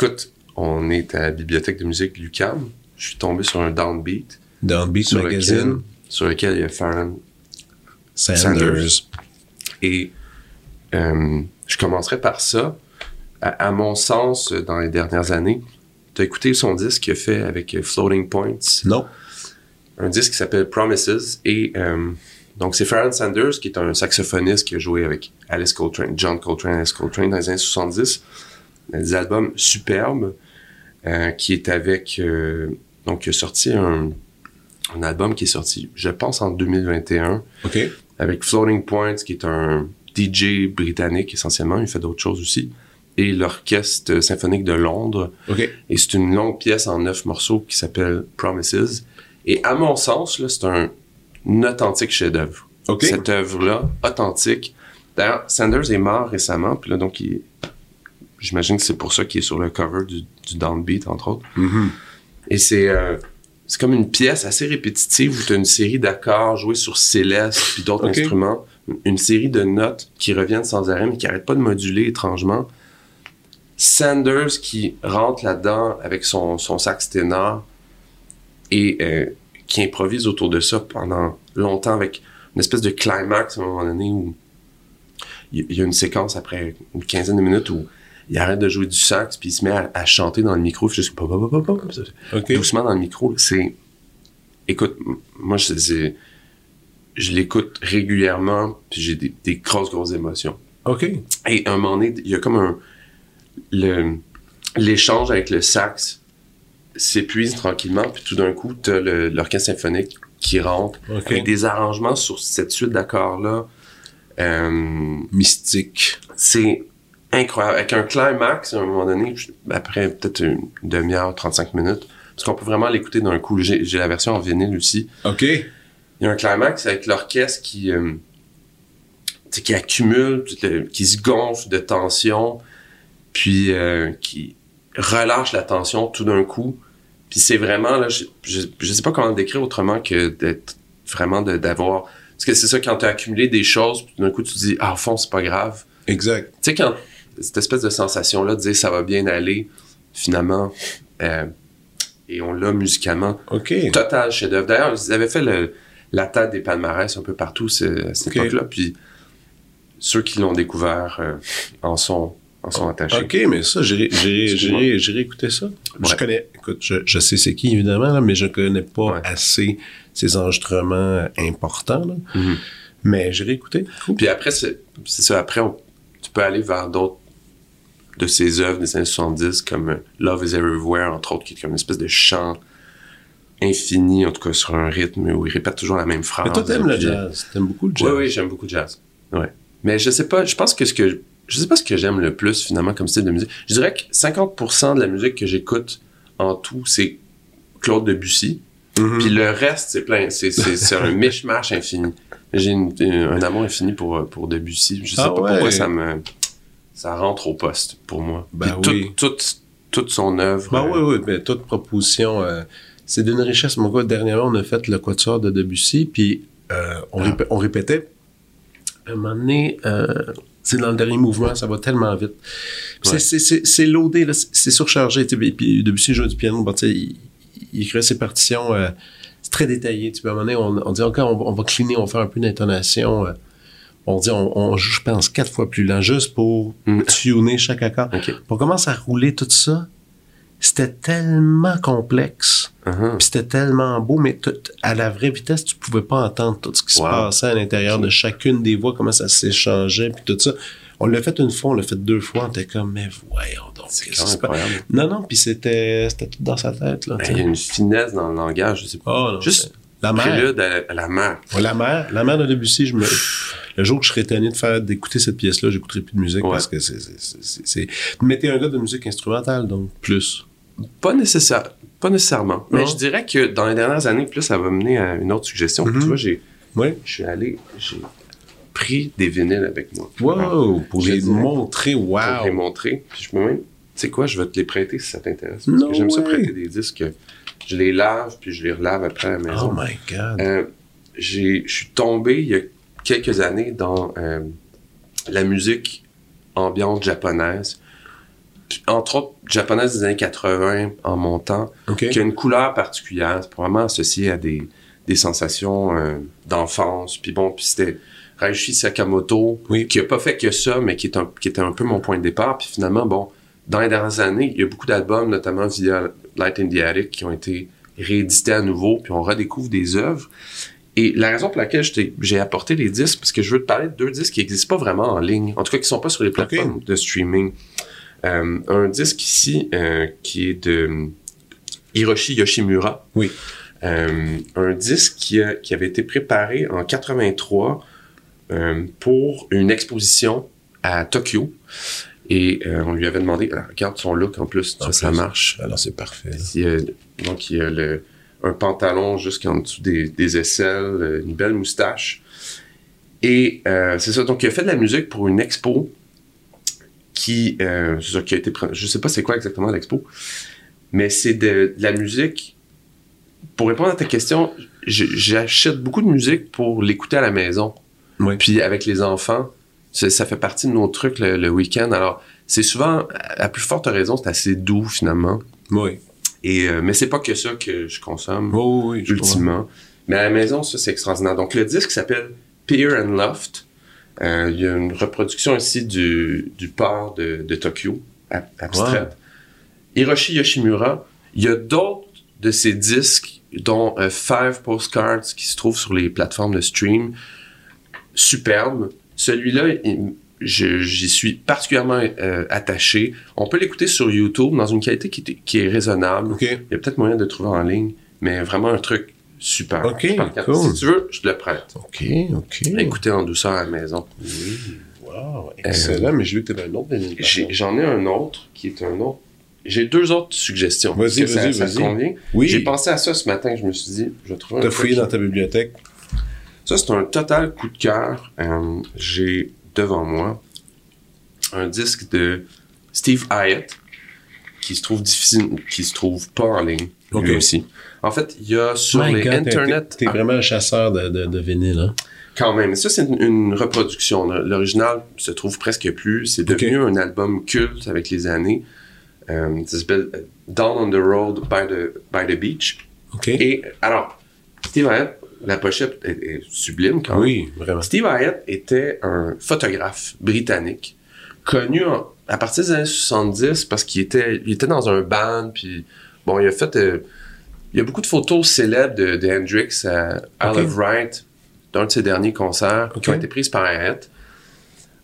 B: Écoute, on est à la bibliothèque de musique Lucam. Je suis tombé sur un Downbeat.
A: Downbeat sur Magazine.
B: sur lequel il y a Farron
A: Sanders.
B: Sanders. Et euh, je commencerai par ça. À, à mon sens, dans les dernières années, tu as écouté son disque qu'il a fait avec Floating Points,
A: Non.
B: un disque qui s'appelle Promises. Et euh, donc, c'est Farron Sanders, qui est un saxophoniste qui a joué avec Alice Coltrane, John Coltrane, Alice Coltrane dans les années 70. Des albums superbes, euh, qui est avec. euh, donc, il a sorti un, un album qui est sorti, je pense, en 2021
A: OK.
B: avec Floating Points, qui est un DJ britannique essentiellement, il fait d'autres choses aussi, et l'Orchestre symphonique de Londres.
A: OK.
B: Et c'est une longue pièce en neuf morceaux qui s'appelle Promises. Et à mon sens, là, c'est un, un authentique chef-d'œuvre. Cette œuvre-là, authentique. D'ailleurs, Sanders est mort récemment, puis là, donc, il- j'imagine que c'est pour ça qu'il est sur le cover du, du Downbeat, entre autres.
A: Mhm.
B: Et c'est euh, c'est comme une pièce assez répétitive où tu as une série d'accords joués sur céleste puis d'autres instruments. Une série de notes qui reviennent sans arrêt mais qui n'arrêtent pas de moduler étrangement. Sanders qui rentre là-dedans avec son, son sax ténor et euh, qui improvise autour de ça pendant longtemps avec une espèce de climax à un moment donné où il il y a une séquence après une quinzaine de minutes où il arrête de jouer du sax puis il se met à, à chanter dans le micro puis juste pop, pop, pop, pop, pop,
A: OK.
B: doucement dans le micro. C'est, écoute, moi je, c'est- je l'écoute régulièrement puis j'ai des, des grosses grosses émotions.
A: OK.
B: Et à un moment donné, il y a comme un le l'échange avec le sax s'épuise tranquillement puis tout d'un coup t'as le- l'orchestre symphonique qui rentre
A: OK.
B: avec des arrangements sur cette suite d'accords là. Euh,
A: Mystique.
B: c'est incroyable. Avec un climax, à un moment donné, après peut-être une demi-heure, 35 minutes, parce qu'on peut vraiment l'écouter d'un coup. J'ai la version en vinyle aussi.
A: OK.
B: Il y a un climax avec l'orchestre qui, euh, qui accumule, qui se gonfle de tension, puis euh, qui relâche la tension tout d'un coup. Puis c'est vraiment, là, je, je, je sais pas comment le décrire autrement que d'être vraiment d'avoir... Parce que c'est ça, quand tu as accumulé des choses, puis d'un coup, tu te dis, ah, au fond, c'est pas grave.
A: Exact.
B: Tu sais, quand cette espèce de sensation-là de dire ça va bien aller, finalement, euh, et on l'a musicalement. Total chef-d'œuvre. D'ailleurs, ils avaient fait le, la tête des palmarès un peu partout à cette
A: Ok.
B: époque-là, puis ceux qui l'ont découvert euh, en sont, en sont attachés.
A: OK, mais ça, j'irai, j'irai écouter ça. Je connais, écoute, je, je sais c'est qui, évidemment, là, mais je connais pas
B: Ouais.
A: assez ces enregistrements importants, là.
B: Mhm.
A: Mais j'irai écouter. Cool.
B: Puis après, c'est c'est ça. Après, on- tu peux aller vers d'autres de ses œuvres des années 70, comme euh, Love is Everywhere, entre autres, qui est comme une espèce de chant infini, en tout cas sur un rythme où il répète toujours la même phrase.
A: Mais toi, t'aimes le
B: euh,
A: jazz? T'aimes beaucoup le jazz.
B: Oui, oui, j'aime beaucoup le jazz. Ouais. Mais je sais pas, je pense que ce que. Je sais pas ce que j'aime le plus finalement comme style de musique. Je dirais que 50% de la musique que j'écoute en tout, c'est Claude Debussy.
A: Mhm.
B: Puis le reste, c'est plein. C'est, c'est, c'est un mishmash infini. J'ai un amour infini pour, pour Debussy. Je sais
A: Ah
B: pas
A: ouais.
B: pourquoi ça me. Ça rentre au poste pour moi.
A: Ben
B: Puis
A: oui.
B: toute, son œuvre.
A: Ben
B: euh,
A: oui, oui, mais toute proposition, euh, c'est d'une richesse. Mon gars, dernièrement, on a fait le quatuor de Debussy, puis euh, on,
B: Ah.
A: répé- on répétait. À un moment donné, euh, c'est dans le dernier mouvement, ça va tellement vite.
B: Ouais.
A: c'est- loadé, c'est surchargé. Puis, Debussy joue du piano, bon, sais, il, il écrit ses partitions, c'est très détaillé. À un moment donné, on, on dit, OK, on, va- on va cleaner, on va faire un peu d'intonation. On dit, on, on joue, je pense, quatre fois plus lent, juste pour
B: Mm.
A: tuner chaque accord.
B: Ok.
A: Puis on commence à rouler tout ça. C'était tellement complexe, puis c'était tellement beau, mais tout- à la vraie vitesse, tu pouvais pas entendre tout ce qui se passait à l'intérieur de chacune des voix, comment ça s'échangeait, puis tout ça. On l'a fait une fois, on l'a fait deux fois, on était comme, mais voyons donc,
B: C'est
A: passe?
B: incroyable.
A: Non, non, puis c'était c'était tout dans sa tête, là.
B: Ben, Il y a une finesse dans le langage, je sais pas.
A: Oh, non,
B: Juste
A: la mère.
B: prélude à, à la mer.
A: La mère, la mère de Debussy, je me, le jour que je serais tanné de faire, d'écouter cette pièce-là, j'écouterai plus de musique
B: Ouais.
A: parce que c'est, mais t'es un gars de musique instrumentale, donc plus.
B: Pas, nécessaire, pas nécessairement. Mais
A: Non?
B: je dirais que dans les dernières années, plus ça va mener à une autre suggestion.
A: Mhm.
B: Tu vois, j'ai,
A: Ouais.
B: je suis allé, j'ai pris des vinyles avec moi.
A: Wow! Pour les
B: dirais.
A: montrer,
B: Pour
A: wow!
B: les montrer. Puis je me même, tu sais quoi, je vais te les prêter si ça t'intéresse. Parce
A: No
B: que j'aime ça prêter des disques. Je les lave, puis je les relave après à la maison.
A: Oh my god!
B: Euh, je suis tombé il y a quelques années dans euh, la musique ambiante japonaise. Entre autres, japonaise des années 80 en montant,
A: OK.
B: qui a une couleur particulière. C'est probablement associé à des, des sensations euh, d'enfance. Puis bon, puis c'était Raishi Sakamoto,
A: Oui.
B: qui a pas fait que ça, mais qui, est un- qui était un peu mon point de départ. Puis finalement, bon, dans les dernières années, il y a beaucoup d'albums, notamment via Light in the Attic, qui ont été réédités à nouveau, puis on redécouvre des œuvres. Et la raison pour laquelle j'ai apporté les disques, parce que je veux te parler de deux disques qui n'existent pas vraiment en ligne, en tout cas qui sont pas sur les plateformes de streaming. Euh, un disque ici euh, qui est de Hiroshi Yoshimura.
A: Oui.
B: Euh, un disque qui, a- qui avait été préparé en 83 euh, pour une exposition à Tokyo. Et on lui avait demandé, ah, regarde son look en plus, ça,
A: En
B: ça
A: plus.
B: marche.
A: Alors, c'est parfait.
B: donc, il y a le, un pantalon jusqu'en dessous des, des aisselles, euh, une belle moustache. Et euh, c'est ça. Donc, il a fait de la musique pour une expo qui, euh, qui a été. Je sais pas c'est quoi exactement l'expo, mais c'est de, de la musique. Pour répondre à ta question, j'achète beaucoup de musique pour l'écouter à la maison.
A: Oui.
B: Puis avec les enfants, ça, ça fait partie de nos trucs le, le week-end. Alors, c'est souvent, à plus forte raison, c'est assez doux finalement.
A: Oui.
B: Et, euh, mais c'est pas que ça que je consomme,
A: Oh, oui, je comprends.
B: ultimement. Mais à la maison, ça, c'est extraordinaire. Donc, le disque s'appelle Pier and Loft. Euh, Il y a une reproduction ici du, du port de, de Tokyo, ab- abstraite. Hiroshi Yoshimura. Il y a d'autres de ces disques, dont euh, Five Postcards, qui se trouvent sur les plateformes de stream. Superbe. Celui-là, j'y suis particulièrement euh, attaché. On peut l'écouter sur YouTube dans une qualité qui, est- qui est raisonnable. Il y a peut-être moyen de le trouver en ligne, mais vraiment un truc super.
A: Ok,
B: super quali-
A: cool.
B: Si tu veux, je te le prête.
A: OK, OK.
B: Écouter en douceur à la maison.
A: Oui. Wow, excellent. mais j'ai vu que tu avais un autre.
B: J'en ai un autre qui est un autre. J'ai deux autres suggestions.
A: Vas-y, vas-y, vas-y. Oui.
B: J'ai pensé à ça ce matin, je me suis dit, je vais trouver un
A: T'as
B: truc
A: fouillé dans ta bibliothèque.
B: Ça, c'est un total coup de cœur. Euh, J'ai devant moi un disque de Steve Hyatt qui se trouve difficile, qui se trouve pas en ligne, lui
A: Ok.
B: aussi. En fait, il y a sur
A: My
B: les
A: God, t'es-
B: Internet...
A: T'es vraiment un chasseur de, de, de vinyle, hein?
B: Quand même. Ça, c'est une, une reproduction. L'original se trouve presque plus. C'est devenu un album culte avec les années. Euh, ça s'appelle euh, Down on the Road by the, by the Beach.
A: OK.
B: Et alors, Steve Hyatt, la pochette est, est sublime quand même.
A: oui, vraiment.
B: Steve Hyatt était un photographe britannique, connu en- à partir des années 70 parce qu'il était, il était dans un band, puis bon, il a fait... euh, il y a beaucoup de photos célèbres de, de Hendrix à Isle
A: Ok.
B: of Wight, d'un de ses derniers concerts, qui ont été prises par Hyatt.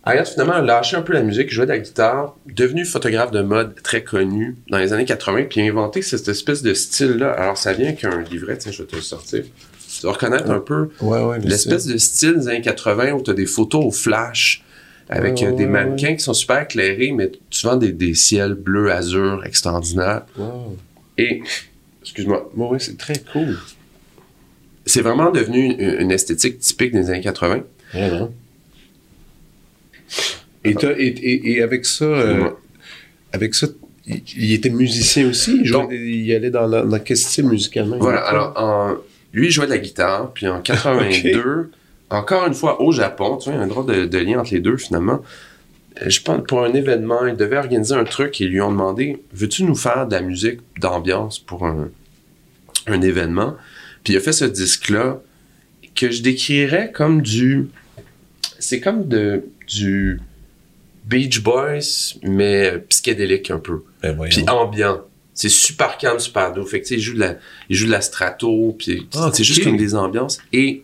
B: Hyatt, finalement, a lâché un peu la musique, jouait de la guitare, devenu photographe de mode très connu dans les années 80, puis a inventé cette espèce de style-là. Alors, ça vient qu'un livret, tiens, je vais te le sortir. Tu vas reconnaître un peu
A: Ouais, ouais. le
B: L'espèce de style des années 80 où tu as des photos au flash avec
A: Ouais,
B: euh, des mannequins qui sont super éclairés, mais souvent des, des ciels bleus, azur, extraordinaires.
A: Wow.
B: Et, excuse-moi,
A: ouais, c'est très cool.
B: c'est vraiment devenu une, une esthétique typique des années 80.
A: Vraiment. Et, t'as- et, et, et avec ça, euh, avec ça, il, il était musicien aussi? Il, jouait
B: Donc-
A: des- il allait dans, la- dans quel style musicalement?
B: Voilà, alors, en- lui, il jouait de la guitare, puis en 82, encore une fois, au Japon, tu vois, il y a un drôle de, de lien entre les deux, finalement. Euh, Je pense, pour un événement, il devait organiser un truc et ils lui ont demandé Veux-tu nous faire de la musique d'ambiance pour un, un événement? Puis il a fait ce disque-là que je décrirais comme du. C'est comme de, du Beach Boys, mais psychédélique un peu
A: Ben,
B: puis ambiant. C'est super calme, super doux. Fait que, il joue de la, il joue de la strato, puis
A: Ah,
B: c'est juste comme des ambiances. Et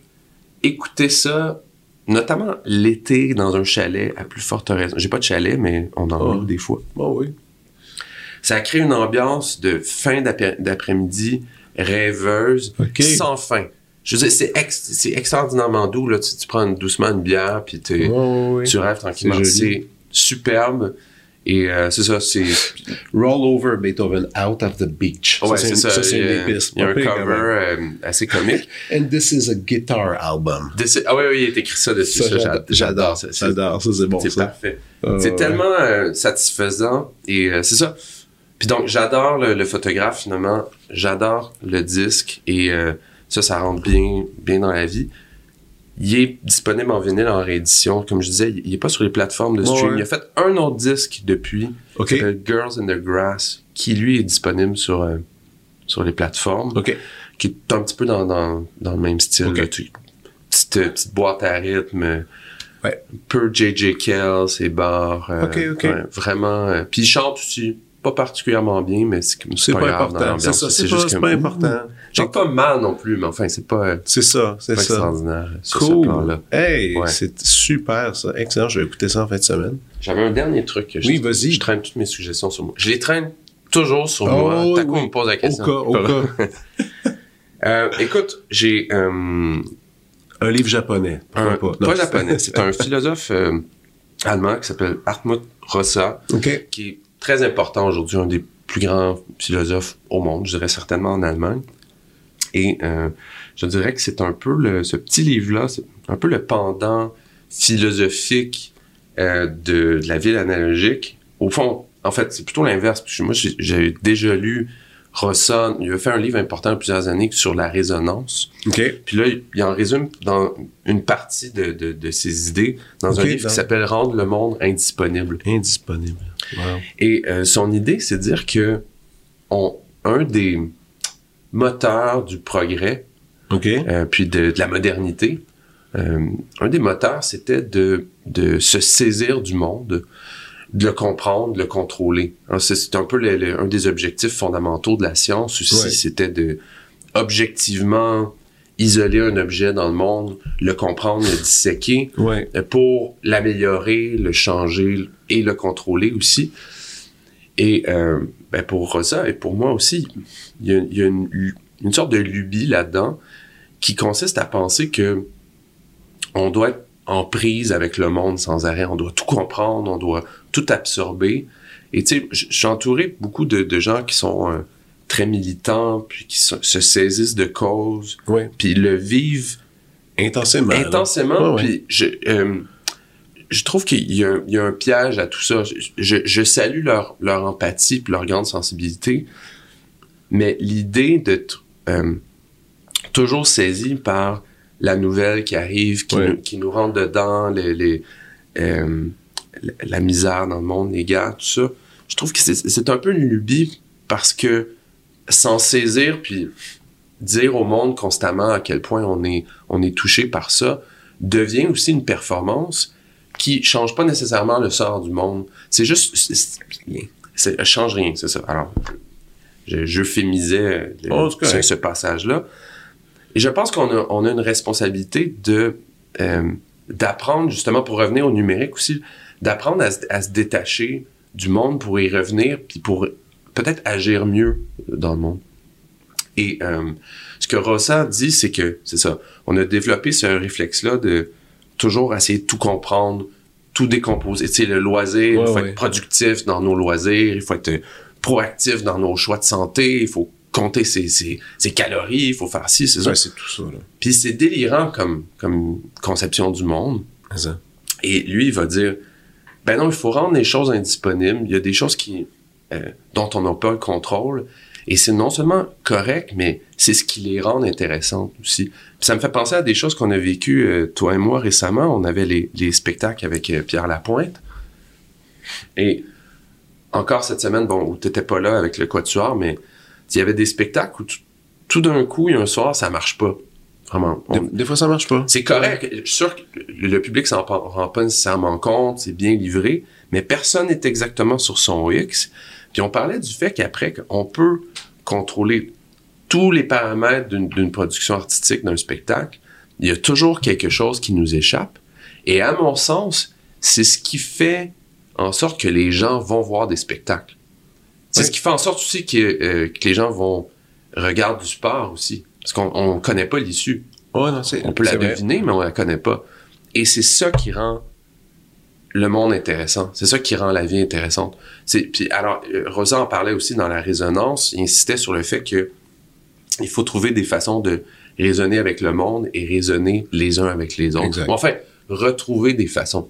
B: écouter ça, notamment l'été dans un chalet à plus forte raison. J'ai pas de chalet, mais on en
A: Ah.
B: loue des fois.
A: Oui.
B: Ça crée une ambiance de fin d'après- d'après-midi rêveuse, sans fin. Je veux dire, c'est ex- c'est extraordinairement doux. Là. Tu, tu prends doucement une bière, puis t'es-
A: Ouais, ouais, ouais.
B: tu rêves tranquillement. C'est superbe. Et euh, c'est ça, c'est
A: Roll over Beethoven out of the beach.
B: Ouais, c'est ça.
A: c'est une des pistes.
B: il y a un cover euh, assez comique.
A: And this is a guitar album.
B: Déci- ah oui, oui, il est écrit ça dessus.
A: J'adore.
B: j'a- j'adore. ça. C'est
A: J'adore. Ça, c'est bon,
B: c'est parfait.
A: Euh,
B: c'est tellement euh, satisfaisant. Et c'est ça. Puis donc, j'adore le, le photographe, finalement. J'adore le disque. Et ça, ça rentre bien, bien dans la vie. Il est disponible en vinyle, en réédition. Comme je disais, il n'est pas sur les plateformes de stream.
A: ouais.
B: Il a fait un autre disque depuis, qui s'appelle Girls in the Grass, qui lui est disponible sur, euh, sur les plateformes. Qui est un petit peu dans, dans, dans le même style.
A: Ok.
B: là, tu- petite, euh, petite boîte à rythme.
A: Ouais.
B: Peu J.J. Kells et barres. euh, ouais, vraiment. euh, puis il chante aussi. Pas particulièrement bien, mais c'est
A: C'est pas,
B: grave dans
A: important. C'est ça, c'est
B: juste
A: pas, pas important.
B: Chante pas mal non plus, mais enfin, c'est pas,
A: C'est ça, c'est
B: pas
A: ça.
B: extraordinaire euh, sur ce
A: Cool. Hey,
B: Ouais.
A: c'est super ça. Excellent, je vais écouter ça en fin de semaine.
B: J'avais un dernier truc. que
A: Oui, vas-y.
B: Je traîne toutes mes suggestions sur moi. Je les traîne toujours sur
A: Oh,
B: moi. T'as quoi
A: oui.
B: on me pose la
A: Au
B: question?
A: cas, au cas.
B: Euh, écoute, j'ai euh,
A: Un livre japonais.
B: un, pas,
A: pas?
B: Japonais, c'est un philosophe euh, allemand qui s'appelle Hartmut Rosa,
A: OK.
B: qui est très important aujourd'hui, un des plus grands philosophes au monde, je dirais certainement en Allemagne. Et euh, je dirais que c'est un peu ce petit livre-là, c'est un peu le pendant philosophique euh, de, de la ville analogique. Au fond, en fait, c'est plutôt l'inverse. Moi, j'ai déjà lu Il a fait un livre important il y a plusieurs années sur la résonance. Puis là, il en résume dans une partie de, de, de ses idées dans un livre
A: dans-
B: qui s'appelle Rendre le monde indisponible.
A: Indisponible. Wow.
B: Et euh, son idée, c'est de dire que on, un des moteurs du progrès, euh, puis de, de la modernité, euh, un des moteurs, c'était de, de se saisir du monde, de le comprendre, de le contrôler. Alors, C'est un peu le- le- un des objectifs fondamentaux de la science aussi,
A: Ouais.
B: c'était de objectivement isoler un objet dans le monde, le comprendre, le disséquer,
A: Ouais.
B: euh, pour l'améliorer, le changer et le contrôler aussi. Et euh, ben pour Rosa et pour moi aussi, il y a, il y a une, une sorte de lubie là-dedans qui consiste à penser que on doit être en prise avec le monde sans arrêt, on doit tout comprendre, on doit tout absorber. Et tu sais, suis entouré beaucoup de, de gens qui sont euh, très militants, puis qui se- se saisissent de causes, puis ils le vivent
A: Intensément.
B: intensément.
A: Ouais.
B: Puis je, euh, je trouve qu'il y, a un- il y a un piège à tout ça. Je, salue leur, leur empathie puis leur grande sensibilité, mais l'idée d'être euh, toujours saisi par la nouvelle qui arrive, qui, nous, qui nous rentre dedans, les, les, euh, la- misère dans le monde, les guerres, tout ça, je trouve que c'est un peu une lubie parce que s'en saisir puis dire au monde constamment à quel point on est, on est touché par ça devient aussi une performance qui change pas nécessairement le sort du monde. C'est juste, ça change rien, c'est ça. Alors, je, j'euphémisais le-
A: Oh,
B: ce passage-là. Et je pense qu'on a, on a une responsabilité de euh, d'apprendre justement pour revenir au numérique aussi, d'apprendre à, se- à se détacher du monde pour y revenir puis pour peut-être agir mieux dans le monde. Et euh, ce que Rossa dit, c'est que c'est ça. On a développé ce réflexe-là de toujours essayer de tout comprendre, tout décomposer. Tu sais, le loisir,
A: Ouais,
B: il faut
A: ouais.
B: être productif dans nos loisirs, il faut être proactif dans nos choix de santé, il faut compter ses, ses, ses calories, il faut faire ci, c'est ça.
A: C'est tout ça, là.
B: Puis c'est délirant comme, comme conception du monde.
A: Ça.
B: Et lui, il va dire, ben non, il faut rendre les choses indisponibles. Il y a des choses qui, euh, dont on n'a pas le contrôle. Et c'est non seulement correct, mais c'est ce qui les rend intéressantes aussi. Puis ça me fait penser à des choses qu'on a vécues, euh, toi et moi, récemment. On avait les, les spectacles avec euh, Pierre Lapointe. Et encore cette semaine, bon, où t'étais pas là avec le Quatuor, mais il y avait des spectacles où tout- d'un coup, il y a un soir, ça marche pas. Vraiment. On-
A: Des, des fois, ça marche pas.
B: c'est correct. Je suis sûr que le public s'en rend pas nécessairement compte, c'est bien livré, mais personne n'est exactement sur son X. Puis on parlait du fait qu'après, on peut contrôler tous les paramètres d'une d'une production artistique, d'un spectacle. Il y a toujours quelque chose qui nous échappe. Et à mon sens, c'est ce qui fait en sorte que les gens vont voir des spectacles. C'est
A: Oui.
B: ce qui fait en sorte aussi que, euh, que les gens vont regarder du sport aussi. Parce qu'on on connaît pas l'issue.
A: Non.
B: On peut la
A: vrai.
B: deviner, mais on la connaît pas. Et c'est ça qui rend le monde intéressant. C'est ça qui rend la vie intéressante. Puis alors, euh, Rosa en parlait aussi dans la résonance. Il insistait sur le fait que il faut trouver des façons de raisonner avec le monde et raisonner les uns avec les autres.
A: Exact.
B: Enfin, retrouver des façons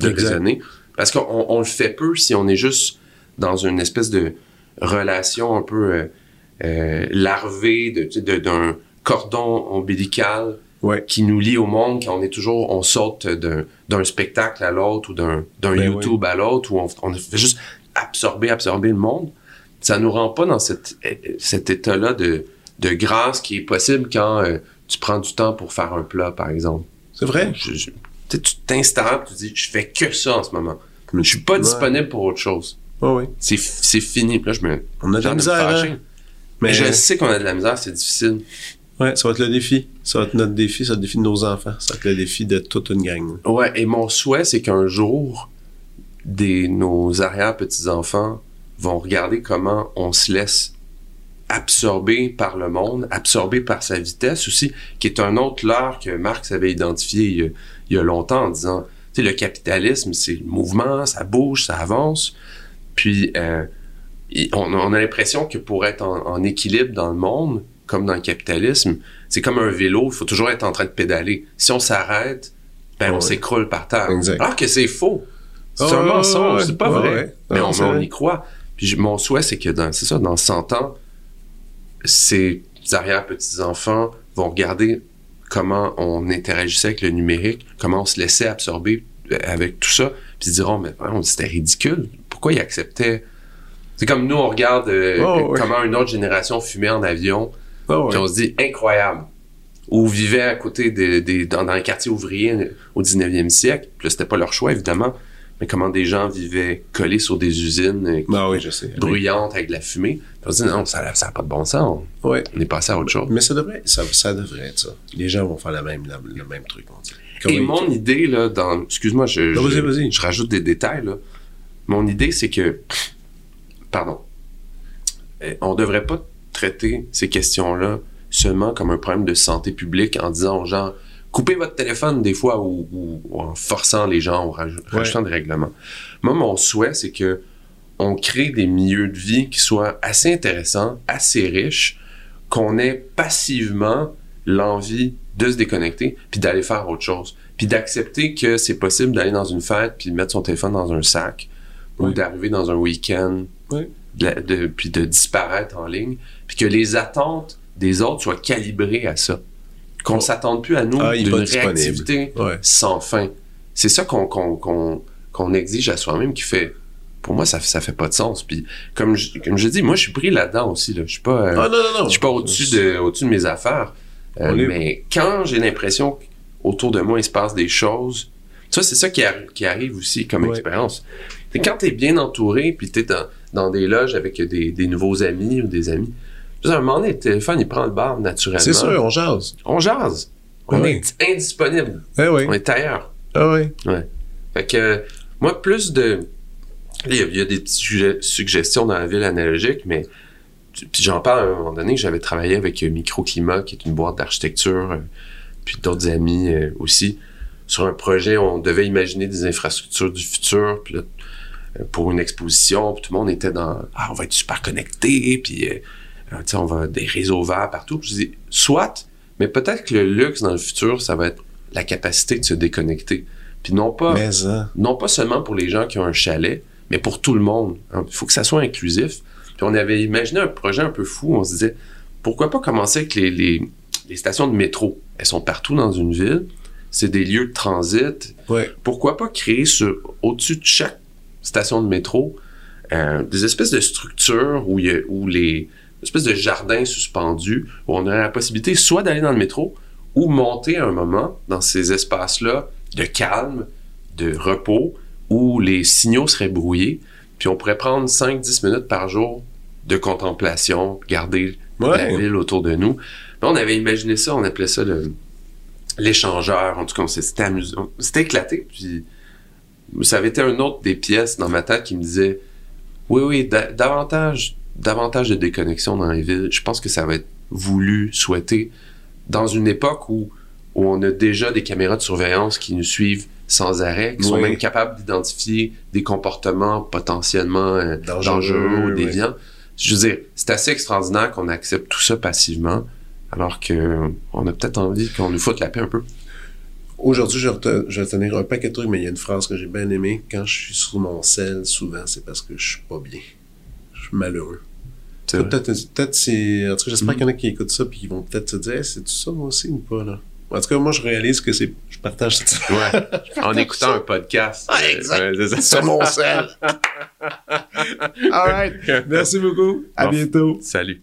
B: de
A: Exact.
B: raisonner. Parce qu'on on le fait peu si on est juste dans une espèce de relation un peu euh, euh, larvée d'un cordon ombilical
A: Ouais.
B: qui nous lie au monde, quand on est toujours, on saute d'un, d'un spectacle à l'autre ou d'un, d'un
A: Ben
B: YouTube à l'autre, où on, on fait juste absorber, absorber le monde, ça nous rend pas dans cette, cet état-là de, de grâce qui est possible quand euh, tu prends du temps pour faire un plat, par exemple.
A: C'est vrai?
B: Je- je- tu t'installes, tu dis, je fais que ça en ce moment. Je suis pas
A: Ouais.
B: disponible pour autre chose. C'est c'est fini. Puis là, je me.
A: On a de la
B: me
A: misère, hein?
B: Mais
A: Mais
B: je sais qu'on a de la misère, c'est difficile.
A: ouais, ça va être le défi. Ça va être notre défi, ça va être le défi de nos enfants. Ça va être le défi de toute une gang.
B: Ouais, et mon souhait, c'est qu'un jour, des, nos arrière-petits-enfants vont regarder comment on se laisse absorber par le monde, absorber par sa vitesse aussi, qui est un autre leurre que Marx avait identifié il y a, il y a longtemps en disant, tu sais, le capitalisme, c'est le mouvement, ça bouge, ça avance, puis euh, on, on a l'impression que pour être en, en équilibre dans le monde, comme dans le capitalisme, c'est comme un vélo, il faut toujours être en train de pédaler. Si on s'arrête, ben on s'écroule par terre.
A: Exact.
B: Alors que c'est faux. C'est
A: Ouais,
B: un mensonge,
A: ouais,
B: c'est pas
A: ouais,
B: vrai. Mais
A: Non,
B: on, y croit. Puis mon souhait, c'est que dans, c'est ça, dans 100 ans, ces arrière-petits-enfants vont regarder comment on interagissait avec le numérique, comment on se laissait absorber euh, avec tout ça, puis ils se diront, mais c'était ridicule. Pourquoi ils acceptaient... C'est comme nous, on regarde euh,
A: Oh,
B: comment une autre génération fumait en avion,
A: ouais.
B: puis on se dit, incroyable. Ou vivaient à côté des, des- dans, dans un quartier ouvrier au 19e siècle. Puis là, c'était pas leur choix, évidemment. Mais comment des gens vivaient collés sur des usines euh,
A: Ah oui, je sais.
B: bruyantes avec de la fumée. Puis on se dit, non, ça n'a pas de bon sens. On, est passé à autre chose.
A: Mais ça devrait, ça, ça devrait être ça. Les gens vont faire la même, la- le même truc. on. Comme
B: Et mon idée, là, dans. Excuse-moi, je,
A: Non,
B: je rajoute des détails, là. Mon idée, c'est que. Pardon. Euh, On devrait pas traiter ces questions-là seulement comme un problème de santé publique en disant aux gens coupez votre téléphone des fois ou, ou- ou en forçant les gens ou raj-
A: Ouais.
B: rajoutant des règlements. Moi, mon souhait, c'est que on crée des milieux de vie qui soient assez intéressants, assez riches, qu'on ait passivement l'envie de se déconnecter puis d'aller faire autre chose puis d'accepter que c'est possible d'aller dans une fête puis de mettre son téléphone dans un sac ou
A: Ouais.
B: d'arriver dans un week-end
A: Ouais.
B: de la- de- puis de disparaître en ligne puis que les attentes des autres soient calibrées à ça qu'on
A: Oh.
B: s'attende plus à nous
A: Ah,
B: d'une réactivité
A: Ouais.
B: sans fin c'est ça qu'on exige à soi-même qui fait pour moi ça ça fait pas de sens puis comme je, comme je dis moi je suis pris là-dedans aussi là je suis pas euh,
A: Ah non, non, non.
B: je suis pas au-dessus de, au-dessus de mes affaires. Euh,
A: est-
B: mais quand j'ai l'impression qu'autour de moi, il se passe des choses, ça, c'est ça qui, qui arrive aussi comme
A: Ouais.
B: expérience. Quand t'es bien entouré, puis t'es dans, dans des loges avec des, des nouveaux amis ou des amis, à un moment donné, le téléphone, il prend le bar naturellement.
A: C'est sûr, on jase.
B: On jase. On
A: Ouais.
B: est indisponible.
A: Eh oui.
B: On est ailleurs.
A: Ah oui.
B: Fait que, moi, plus de. Il y, a- il y a des petites sugge- suggestions dans la ville analogique, mais. Puis j'en parle à un moment donné, j'avais travaillé avec Microclimat, qui est une boîte d'architecture, euh, puis d'autres amis euh, aussi, sur un projet où on devait imaginer des infrastructures du futur, puis là, pour une exposition, puis tout le monde était dans Ah, on va être super connecté, puis euh, euh, on va des réseaux verts partout. Puis je dis Soit, mais peut-être que le luxe dans le futur, ça va être la capacité de se déconnecter. Puis non pas
A: Mais hein.
B: non pas seulement pour les gens qui ont un chalet, mais pour tout le monde. hein. Il faut que ça soit inclusif. Puis on avait imaginé un projet un peu fou. On se disait, pourquoi pas commencer avec les, les, les stations de métro? Elles sont partout dans une ville. C'est des lieux de transit.
A: Ouais.
B: Pourquoi pas créer sur, au-dessus de chaque station de métro euh, des espèces de structures où, il y a, où les espèces de jardins suspendus, où on aurait la possibilité soit d'aller dans le métro ou monter à un moment dans ces espaces-là de calme, de repos, où les signaux seraient brouillés, puis on pourrait prendre 5-10 minutes par jour de contemplation, garder la ville autour de nous. Là, on avait imaginé ça, on appelait ça l'échangeur. En tout cas, on s'est- c'était amusant. C'était éclaté, puis ça avait été un autre des pièces dans ma tête qui me disait oui, oui, da- davantage, davantage de déconnexion dans les villes. Je pense que ça va être voulu, souhaité, dans une époque où, où on a déjà des caméras de surveillance qui nous suivent sans arrêt, qui sont même capables d'identifier des comportements potentiellement euh,
A: Dangereux,
B: ou
A: oui.
B: déviants. Je veux dire, c'est assez extraordinaire qu'on accepte tout ça passivement, alors que on a peut-être envie qu'on nous foute la paix un peu.
A: Aujourd'hui, je, vais rete- je vais tenir un paquet de trucs, mais il y a une phrase que j'ai bien aimée. Quand je suis sur mon sel, souvent, c'est parce que je suis pas bien. Je suis malheureux. Peut-être, peut-être c'est. En tout cas, j'espère
B: Mm.
A: qu'il y en a qui écoutent ça puis qui vont peut-être se dire, Hey, c'est tout ça moi aussi ou pas là? En tout cas, moi, je réalise que c'est. Je partage ça
B: Ouais. en écoutant un podcast.
A: Ouais, exact. sur mon sel. All right. Merci beaucoup. À
B: Bon.
A: bientôt.
B: Salut.